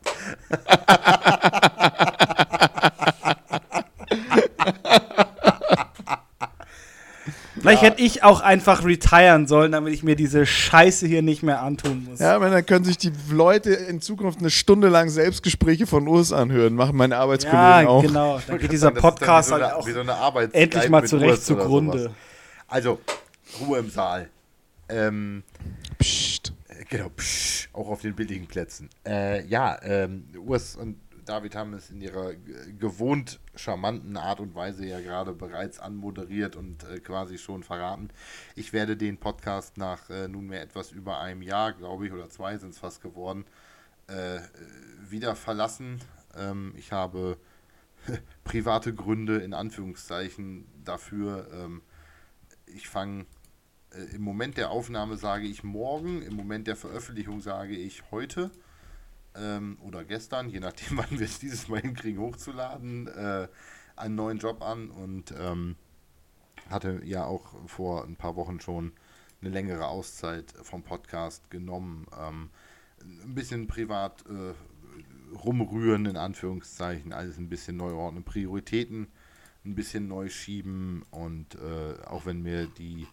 [laughs] Vielleicht Ja. hätte ich auch einfach retiren sollen, damit ich mir diese Scheiße hier nicht mehr antun muss. Ja, aber dann können sich die Leute in Zukunft eine Stunde lang Selbstgespräche von Urs anhören. Machen meine Arbeitskollegen Ja, auch. genau. Dann geht dieser sagen, Podcast wie so halt eine, auch wie so endlich mal zurecht zugrunde. Also, Ruhe im Saal. Ähm, Psst. Äh, Genau, psch, auch auf den billigen Plätzen. Äh, ja, ähm, Urs und David haben es in ihrer gewohnt charmanten Art und Weise ja gerade bereits anmoderiert und äh, quasi schon verraten. Ich werde den Podcast nach äh, nunmehr etwas über einem Jahr, glaube ich, oder zwei sind es fast geworden, äh, wieder verlassen. Ähm, ich habe [laughs] private Gründe in Anführungszeichen dafür. Ähm, ich fange äh, im Moment der Aufnahme sage ich morgen, im Moment der Veröffentlichung sage ich heute ähm, oder gestern, je nachdem, [laughs] wann wir es dieses Mal hinkriegen, hochzuladen, äh, einen neuen Job an und ähm, hatte ja auch vor ein paar Wochen schon eine längere Auszeit vom Podcast genommen. Ähm, ein bisschen privat äh, rumrühren, in Anführungszeichen, alles ein bisschen neu ordnen, Prioritäten ein bisschen neu schieben und äh, auch wenn mir die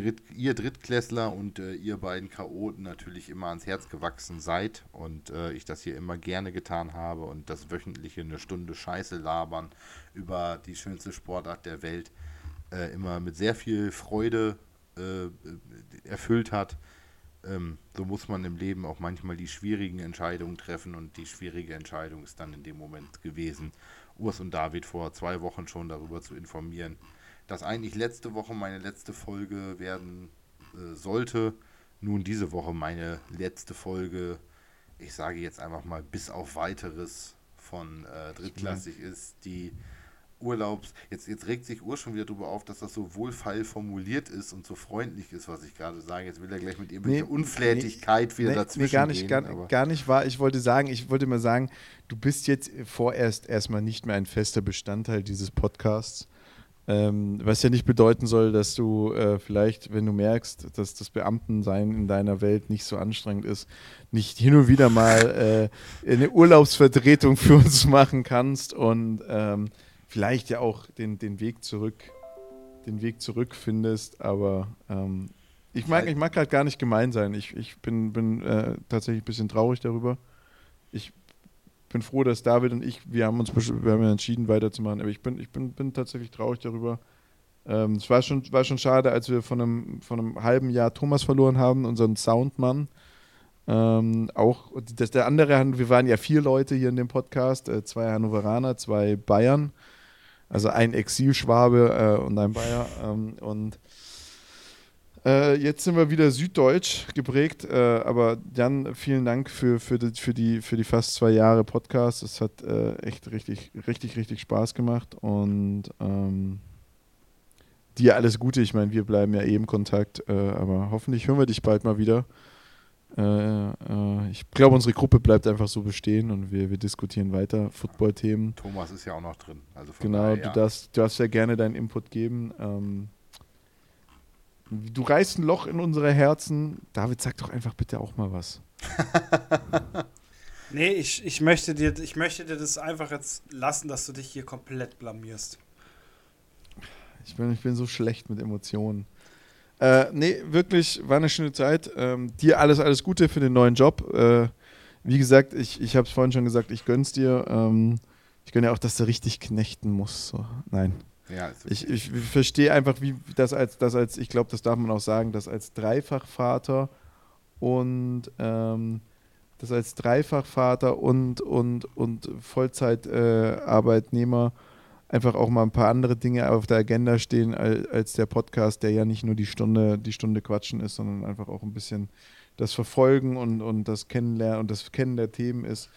Dritt, ihr Drittklässler und äh, ihr beiden Chaoten natürlich immer ans Herz gewachsen seid und äh, ich das hier immer gerne getan habe und das wöchentliche eine Stunde Scheiße labern über die schönste Sportart der Welt äh, immer mit sehr viel Freude äh, erfüllt hat. Ähm, so muss man im Leben auch manchmal die schwierigen Entscheidungen treffen und die schwierige Entscheidung ist dann in dem Moment gewesen, Urs und David vor zwei Wochen schon darüber zu informieren, dass eigentlich letzte Woche meine letzte Folge werden äh, sollte. Nun diese Woche meine letzte Folge, ich sage jetzt einfach mal bis auf weiteres von äh, drittklassig ist, die Urlaubs. Jetzt, jetzt regt sich Urs schon wieder darüber auf, dass das so wohlfeil formuliert ist und so freundlich ist, was ich gerade sage. Jetzt will er gleich mit irgendwelcher Nee, Unflätigkeit wieder Nee, dazwischen nee, gar nicht, gehen. gar, gar nicht wahr. Ich wollte sagen, ich wollte mal sagen, du bist jetzt vorerst erstmal nicht mehr ein fester Bestandteil dieses Podcasts. Ähm, was ja nicht bedeuten soll, dass du äh, vielleicht, wenn du merkst, dass das Beamtensein in deiner Welt nicht so anstrengend ist, nicht hin und wieder mal [laughs] äh, eine Urlaubsvertretung für uns machen kannst und ähm, vielleicht ja auch den, den Weg zurück, den Weg zurück findest. Aber ähm, ich mag, ich mag gerade gar nicht gemein sein. Ich, ich bin, bin äh, tatsächlich ein bisschen traurig darüber. Ich bin froh, dass David und ich, wir haben uns wir haben entschieden, weiterzumachen, aber ich bin, ich bin, bin tatsächlich traurig darüber. Ähm, es war schon, war schon schade, als wir von einem, von einem halben Jahr Thomas verloren haben, unseren Soundmann. Ähm, auch das, der andere, wir waren ja vier Leute hier in dem Podcast, äh, zwei Hannoveraner, zwei Bayern, also ein Exilschwabe äh, und ein Bayer. Ähm, und äh, jetzt sind wir wieder süddeutsch geprägt, äh, aber Jan, vielen Dank für, für, die, für, die, für die fast zwei Jahre Podcast. Es hat äh, echt richtig, richtig, richtig Spaß gemacht und ähm, dir alles Gute. Ich meine, wir bleiben ja eh im Kontakt, äh, aber hoffentlich hören wir dich bald mal wieder. Äh, äh, ich glaube, unsere Gruppe bleibt einfach so bestehen und wir, wir diskutieren weiter Football-Themen. Thomas ist ja auch noch drin. Also Genau, daher, du, ja. darfst, du darfst ja gerne deinen Input geben. Ähm, du reißt ein Loch in unsere Herzen. David, sag doch einfach bitte auch mal was. [laughs] Nee, ich, ich, möchte dir, ich möchte dir das einfach jetzt lassen, dass du dich hier komplett blamierst. Ich bin, ich bin so schlecht mit Emotionen. Äh, nee, wirklich, war eine schöne Zeit. Ähm, dir alles, alles Gute für den neuen Job. Äh, wie gesagt, ich, ich habe es vorhin schon gesagt, ich gönn's dir. Ähm, ich gönne ja auch, dass du richtig knechten musst. So. Nein. Ja, okay. Ich, ich verstehe einfach, wie das als, das als, ich glaube, das darf man auch sagen, das als Dreifachvater und ähm, das als Dreifachvater und, und, und Vollzeitarbeitnehmer äh, einfach auch mal ein paar andere Dinge auf der Agenda stehen als, als der Podcast, der ja nicht nur die Stunde, die Stunde Quatschen ist, sondern einfach auch ein bisschen das Verfolgen und, und das Kennenlernen und das Kennen der Themen ist.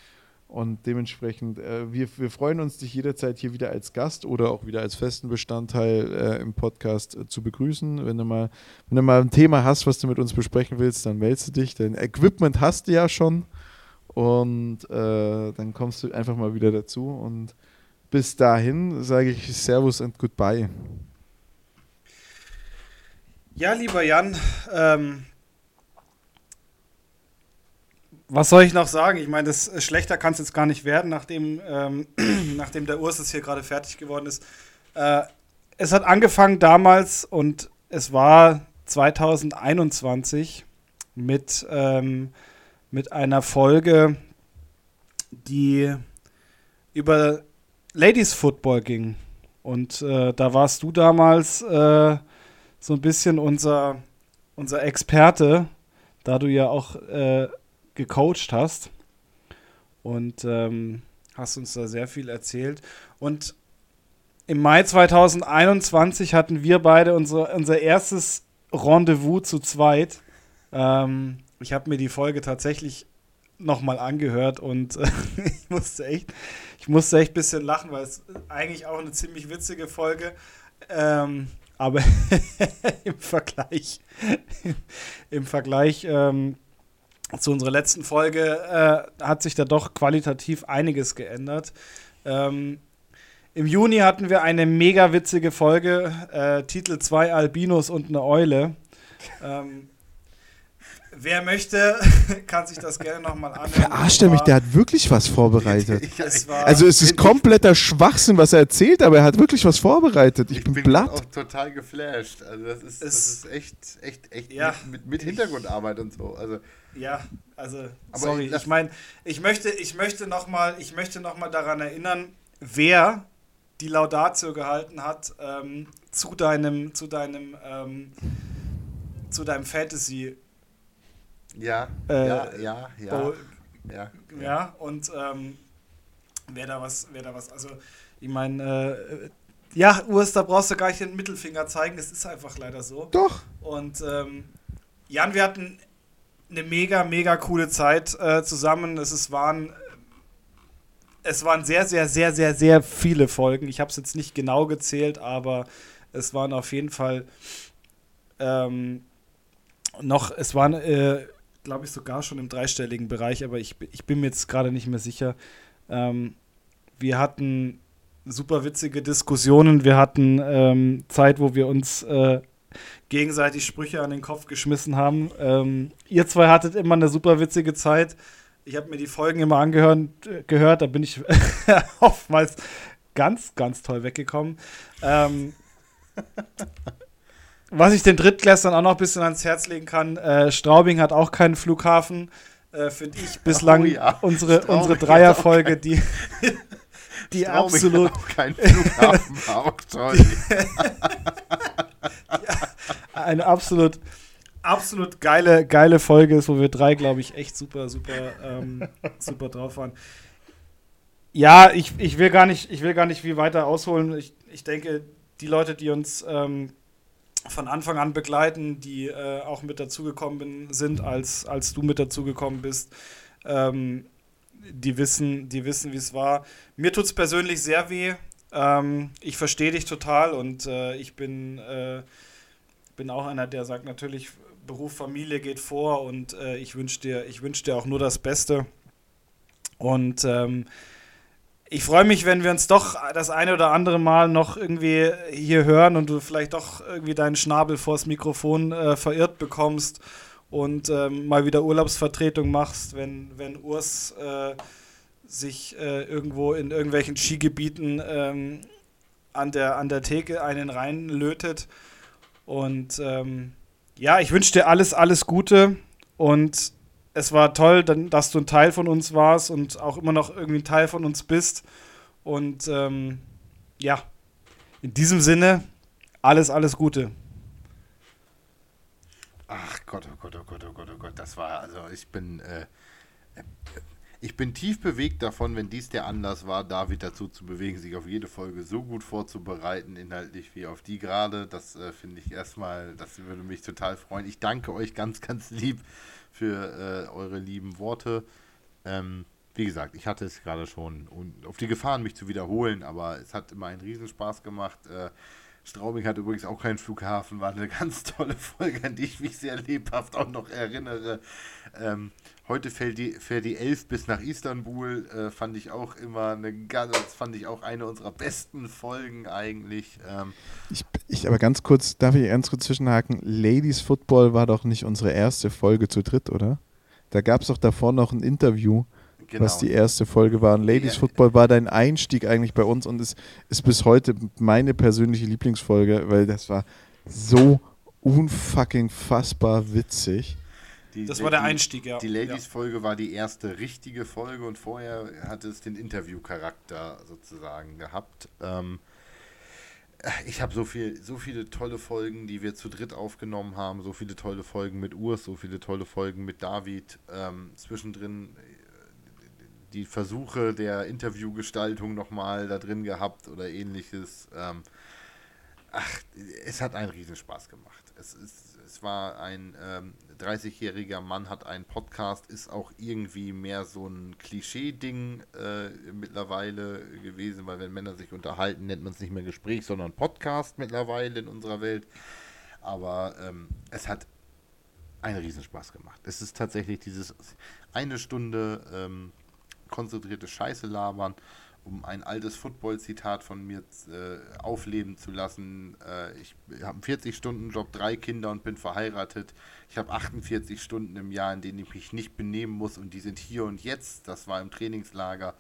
Und dementsprechend, äh, wir, wir freuen uns, dich jederzeit hier wieder als Gast oder auch wieder als festen Bestandteil äh, im Podcast äh, zu begrüßen. Wenn du, mal, wenn du mal ein Thema hast, was du mit uns besprechen willst, dann meldest du dich. Dein Equipment hast du ja schon. Und äh, dann kommst du einfach mal wieder dazu. Und bis dahin sage ich Servus und Goodbye. Ja, lieber Jan, ähm, was soll ich noch sagen? Ich meine, das äh, schlechter kann es jetzt gar nicht werden, nachdem, ähm, [clears throat] nachdem der Urs hier gerade fertig geworden ist. Äh, es hat angefangen damals und es war 2021 mit, ähm, mit einer Folge, die über Ladies Football ging. Und äh, da warst du damals äh, so ein bisschen unser, unser Experte, da du ja auch äh, gecoacht hast. Und ähm, hast uns da sehr viel erzählt. Und im Mai 2021 hatten wir beide unsere, unser erstes Rendezvous zu zweit. Ähm, ich habe mir die Folge tatsächlich nochmal angehört und äh, [laughs] ich musste echt, ich musste echt ein bisschen lachen, weil es eigentlich auch eine ziemlich witzige Folge. Ähm, aber [laughs] im Vergleich, im Vergleich ähm, zu unserer letzten Folge äh, hat sich da doch qualitativ einiges geändert. Ähm, Im Juni hatten wir eine mega witzige Folge, äh, Titel 2 Albinos und eine Eule. [laughs] Ähm, wer möchte, [laughs] kann sich das gerne nochmal anhören. Verarscht er mich, der hat wirklich was vorbereitet. [laughs] Es war, Also es ist kompletter Schwachsinn, was er erzählt, aber er hat wirklich was vorbereitet. Ich, Ich bin, bin platt. auch total geflasht. Also das ist, das ist echt, echt, echt Ja. mit, mit, Hintergrundarbeit und so. Also Ja, also Aber sorry, lass- ich meine, ich möchte, ich möchte noch mal, ich möchte noch mal daran erinnern, wer die Laudatio gehalten hat ähm, zu deinem, zu deinem, ähm, zu deinem Fantasy. Ja, Äh, ja, ja, ja, Bowl. ja. Ja, und ähm, wer da was, wer da was, also ich meine, äh, ja, Urs, da brauchst du gar nicht den Mittelfinger zeigen, das ist einfach leider so. Doch. Und ähm, Jan, wir hatten eine mega, mega coole Zeit äh, zusammen. Es ist, waren, es waren sehr, sehr, sehr, sehr, sehr viele Folgen. Ich habe es jetzt nicht genau gezählt, aber es waren auf jeden Fall ähm, noch, es waren, äh, glaube ich, sogar schon im dreistelligen Bereich, aber ich, ich bin mir jetzt gerade nicht mehr sicher. Ähm, wir hatten super witzige Diskussionen. Wir hatten ähm, Zeit, wo wir uns äh, gegenseitig Sprüche an den Kopf geschmissen haben. Ähm, ihr zwei hattet immer eine super witzige Zeit. Ich habe mir die Folgen immer angehört, gehört, da bin ich [laughs] oftmals ganz, ganz toll weggekommen. Ähm, [laughs] was ich den Drittklässlern auch noch ein bisschen ans Herz legen kann, äh, Straubing hat auch keinen Flughafen. Äh, Finde ich bislang Oh ja, unsere, Straubing unsere Dreierfolge, die, [laughs] die Straubing absolut hat auch kein Flughafen, [laughs] auch toll. [laughs] eine absolut, absolut geile, geile Folge ist, wo wir drei, glaube ich, echt super, super, ähm, super drauf waren. Ja, ich, ich, will gar nicht, ich will gar nicht viel weiter ausholen. Ich, ich denke, die Leute, die uns ähm, von Anfang an begleiten, die äh, auch mit dazugekommen sind, als, als du mit dazugekommen bist, ähm, die wissen, die wissen, wie es war. Mir tut es persönlich sehr weh. Ähm, ich verstehe dich total und äh, ich bin, äh, bin auch einer, der sagt natürlich, Beruf, Familie geht vor und äh, ich wünsche dir, wünsch dir auch nur das Beste. Und ähm, ich freue mich, wenn wir uns doch das eine oder andere Mal noch irgendwie hier hören und du vielleicht doch irgendwie deinen Schnabel vors Mikrofon äh, verirrt bekommst und ähm, mal wieder Urlaubsvertretung machst, wenn, wenn Urs äh, sich äh, irgendwo in irgendwelchen Skigebieten ähm, an, der, an der Theke einen reinlötet. Und ähm, ja, ich wünsche dir alles, alles Gute und es war toll, dass du ein Teil von uns warst und auch immer noch irgendwie ein Teil von uns bist. Und ähm, ja, In diesem Sinne, alles, alles Gute. Ach Gott, oh Gott, oh Gott, oh Gott, oh Gott, das war, also ich bin, äh, äh, ich bin tief bewegt davon, wenn dies der Anlass war, David dazu zu bewegen, sich auf jede Folge so gut vorzubereiten, inhaltlich wie auf die gerade. Das äh, finde ich erstmal, das würde mich total freuen. Ich danke euch ganz, ganz lieb für äh, eure lieben Worte. Ähm, wie gesagt, ich hatte es gerade schon und auf die Gefahren, mich zu wiederholen, aber es hat immer einen Riesenspaß gemacht. Äh, Straubing hat übrigens auch keinen Flughafen, war eine [laughs] ganz tolle Folge, an die ich mich sehr lebhaft auch noch erinnere. Ähm, heute fährt die, fährt die 11 bis nach Istanbul, äh, fand ich auch immer eine ganz, fand ich auch eine unserer besten Folgen eigentlich. Ähm, ich, ich aber ganz kurz, darf ich ganz kurz zwischenhaken? Ladies Football war doch nicht unsere erste Folge zu dritt, oder? Da gab es doch davor noch ein Interview genau. was die erste Folge war. Und Ladies ja. Football war dein Einstieg eigentlich bei uns und ist, ist bis heute meine persönliche Lieblingsfolge, weil das war so unfucking fassbar witzig. Die, das war der Einstieg, ja. Die Ladies-Folge ja. war die erste richtige Folge und vorher hatte es den Interview-Charakter sozusagen gehabt. Ähm, ich habe so viel, so viele tolle Folgen, die wir zu dritt aufgenommen haben, so viele tolle Folgen mit Urs, so viele tolle Folgen mit David. Ähm, zwischendrin die Versuche der Interviewgestaltung nochmal da drin gehabt oder ähnliches. Ähm, ach, es hat einen Riesenspaß gemacht. Es, ist, es war ein ähm, 30-jähriger Mann, hat einen Podcast, ist auch irgendwie mehr so ein Klischee-Ding äh, mittlerweile gewesen, weil wenn Männer sich unterhalten, nennt man es nicht mehr Gespräch, sondern Podcast mittlerweile in unserer Welt. Aber ähm, es hat einen Riesenspaß gemacht. Es ist tatsächlich dieses eine Stunde ähm, konzentrierte Scheiße labern, um ein altes Football-Zitat von mir äh, aufleben zu lassen. Äh, ich habe einen 40-Stunden-Job, drei Kinder und bin verheiratet. Ich habe 48 Stunden im Jahr, in denen ich mich nicht benehmen muss und die sind hier und jetzt. Das war im Trainingslager.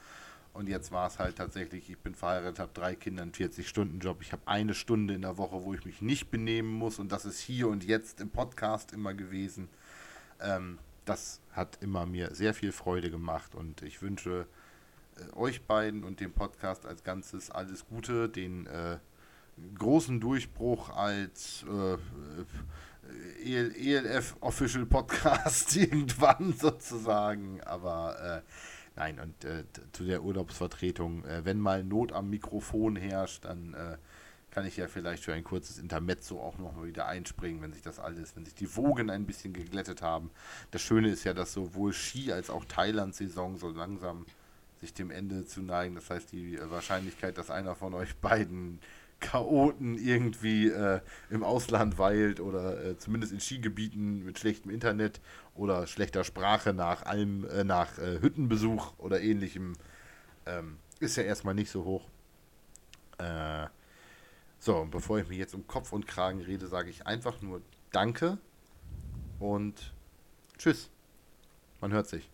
Und jetzt war es halt tatsächlich, ich bin verheiratet, habe drei Kinder, einen 40-Stunden-Job. Ich habe eine Stunde in der Woche, wo ich mich nicht benehmen muss. Und das ist hier und jetzt im Podcast immer gewesen. Ähm, das hat immer mir sehr viel Freude gemacht und ich wünsche euch beiden und dem Podcast als Ganzes alles Gute, den äh, großen Durchbruch als äh, ELF Official Podcast [laughs] irgendwann sozusagen, aber äh, nein und äh, zu der Urlaubsvertretung, äh, wenn mal Not am Mikrofon herrscht, dann kann ich ja vielleicht für ein kurzes Intermezzo auch noch mal wieder einspringen, wenn sich das alles, wenn sich die Wogen ein bisschen geglättet haben. Das Schöne ist ja, dass sowohl Ski als auch Thailand-Saison so langsam sich dem Ende zu neigen. Das heißt, die Wahrscheinlichkeit, dass einer von euch beiden Chaoten irgendwie äh, im Ausland weilt oder äh, zumindest in Skigebieten mit schlechtem Internet oder schlechter Sprache nach allem, äh, nach äh, Hüttenbesuch oder ähnlichem, ähm, ist ja erstmal nicht so hoch. Äh, so, und bevor ich mich jetzt um Kopf und Kragen rede, sage ich einfach nur Danke und Tschüss. Man hört sich.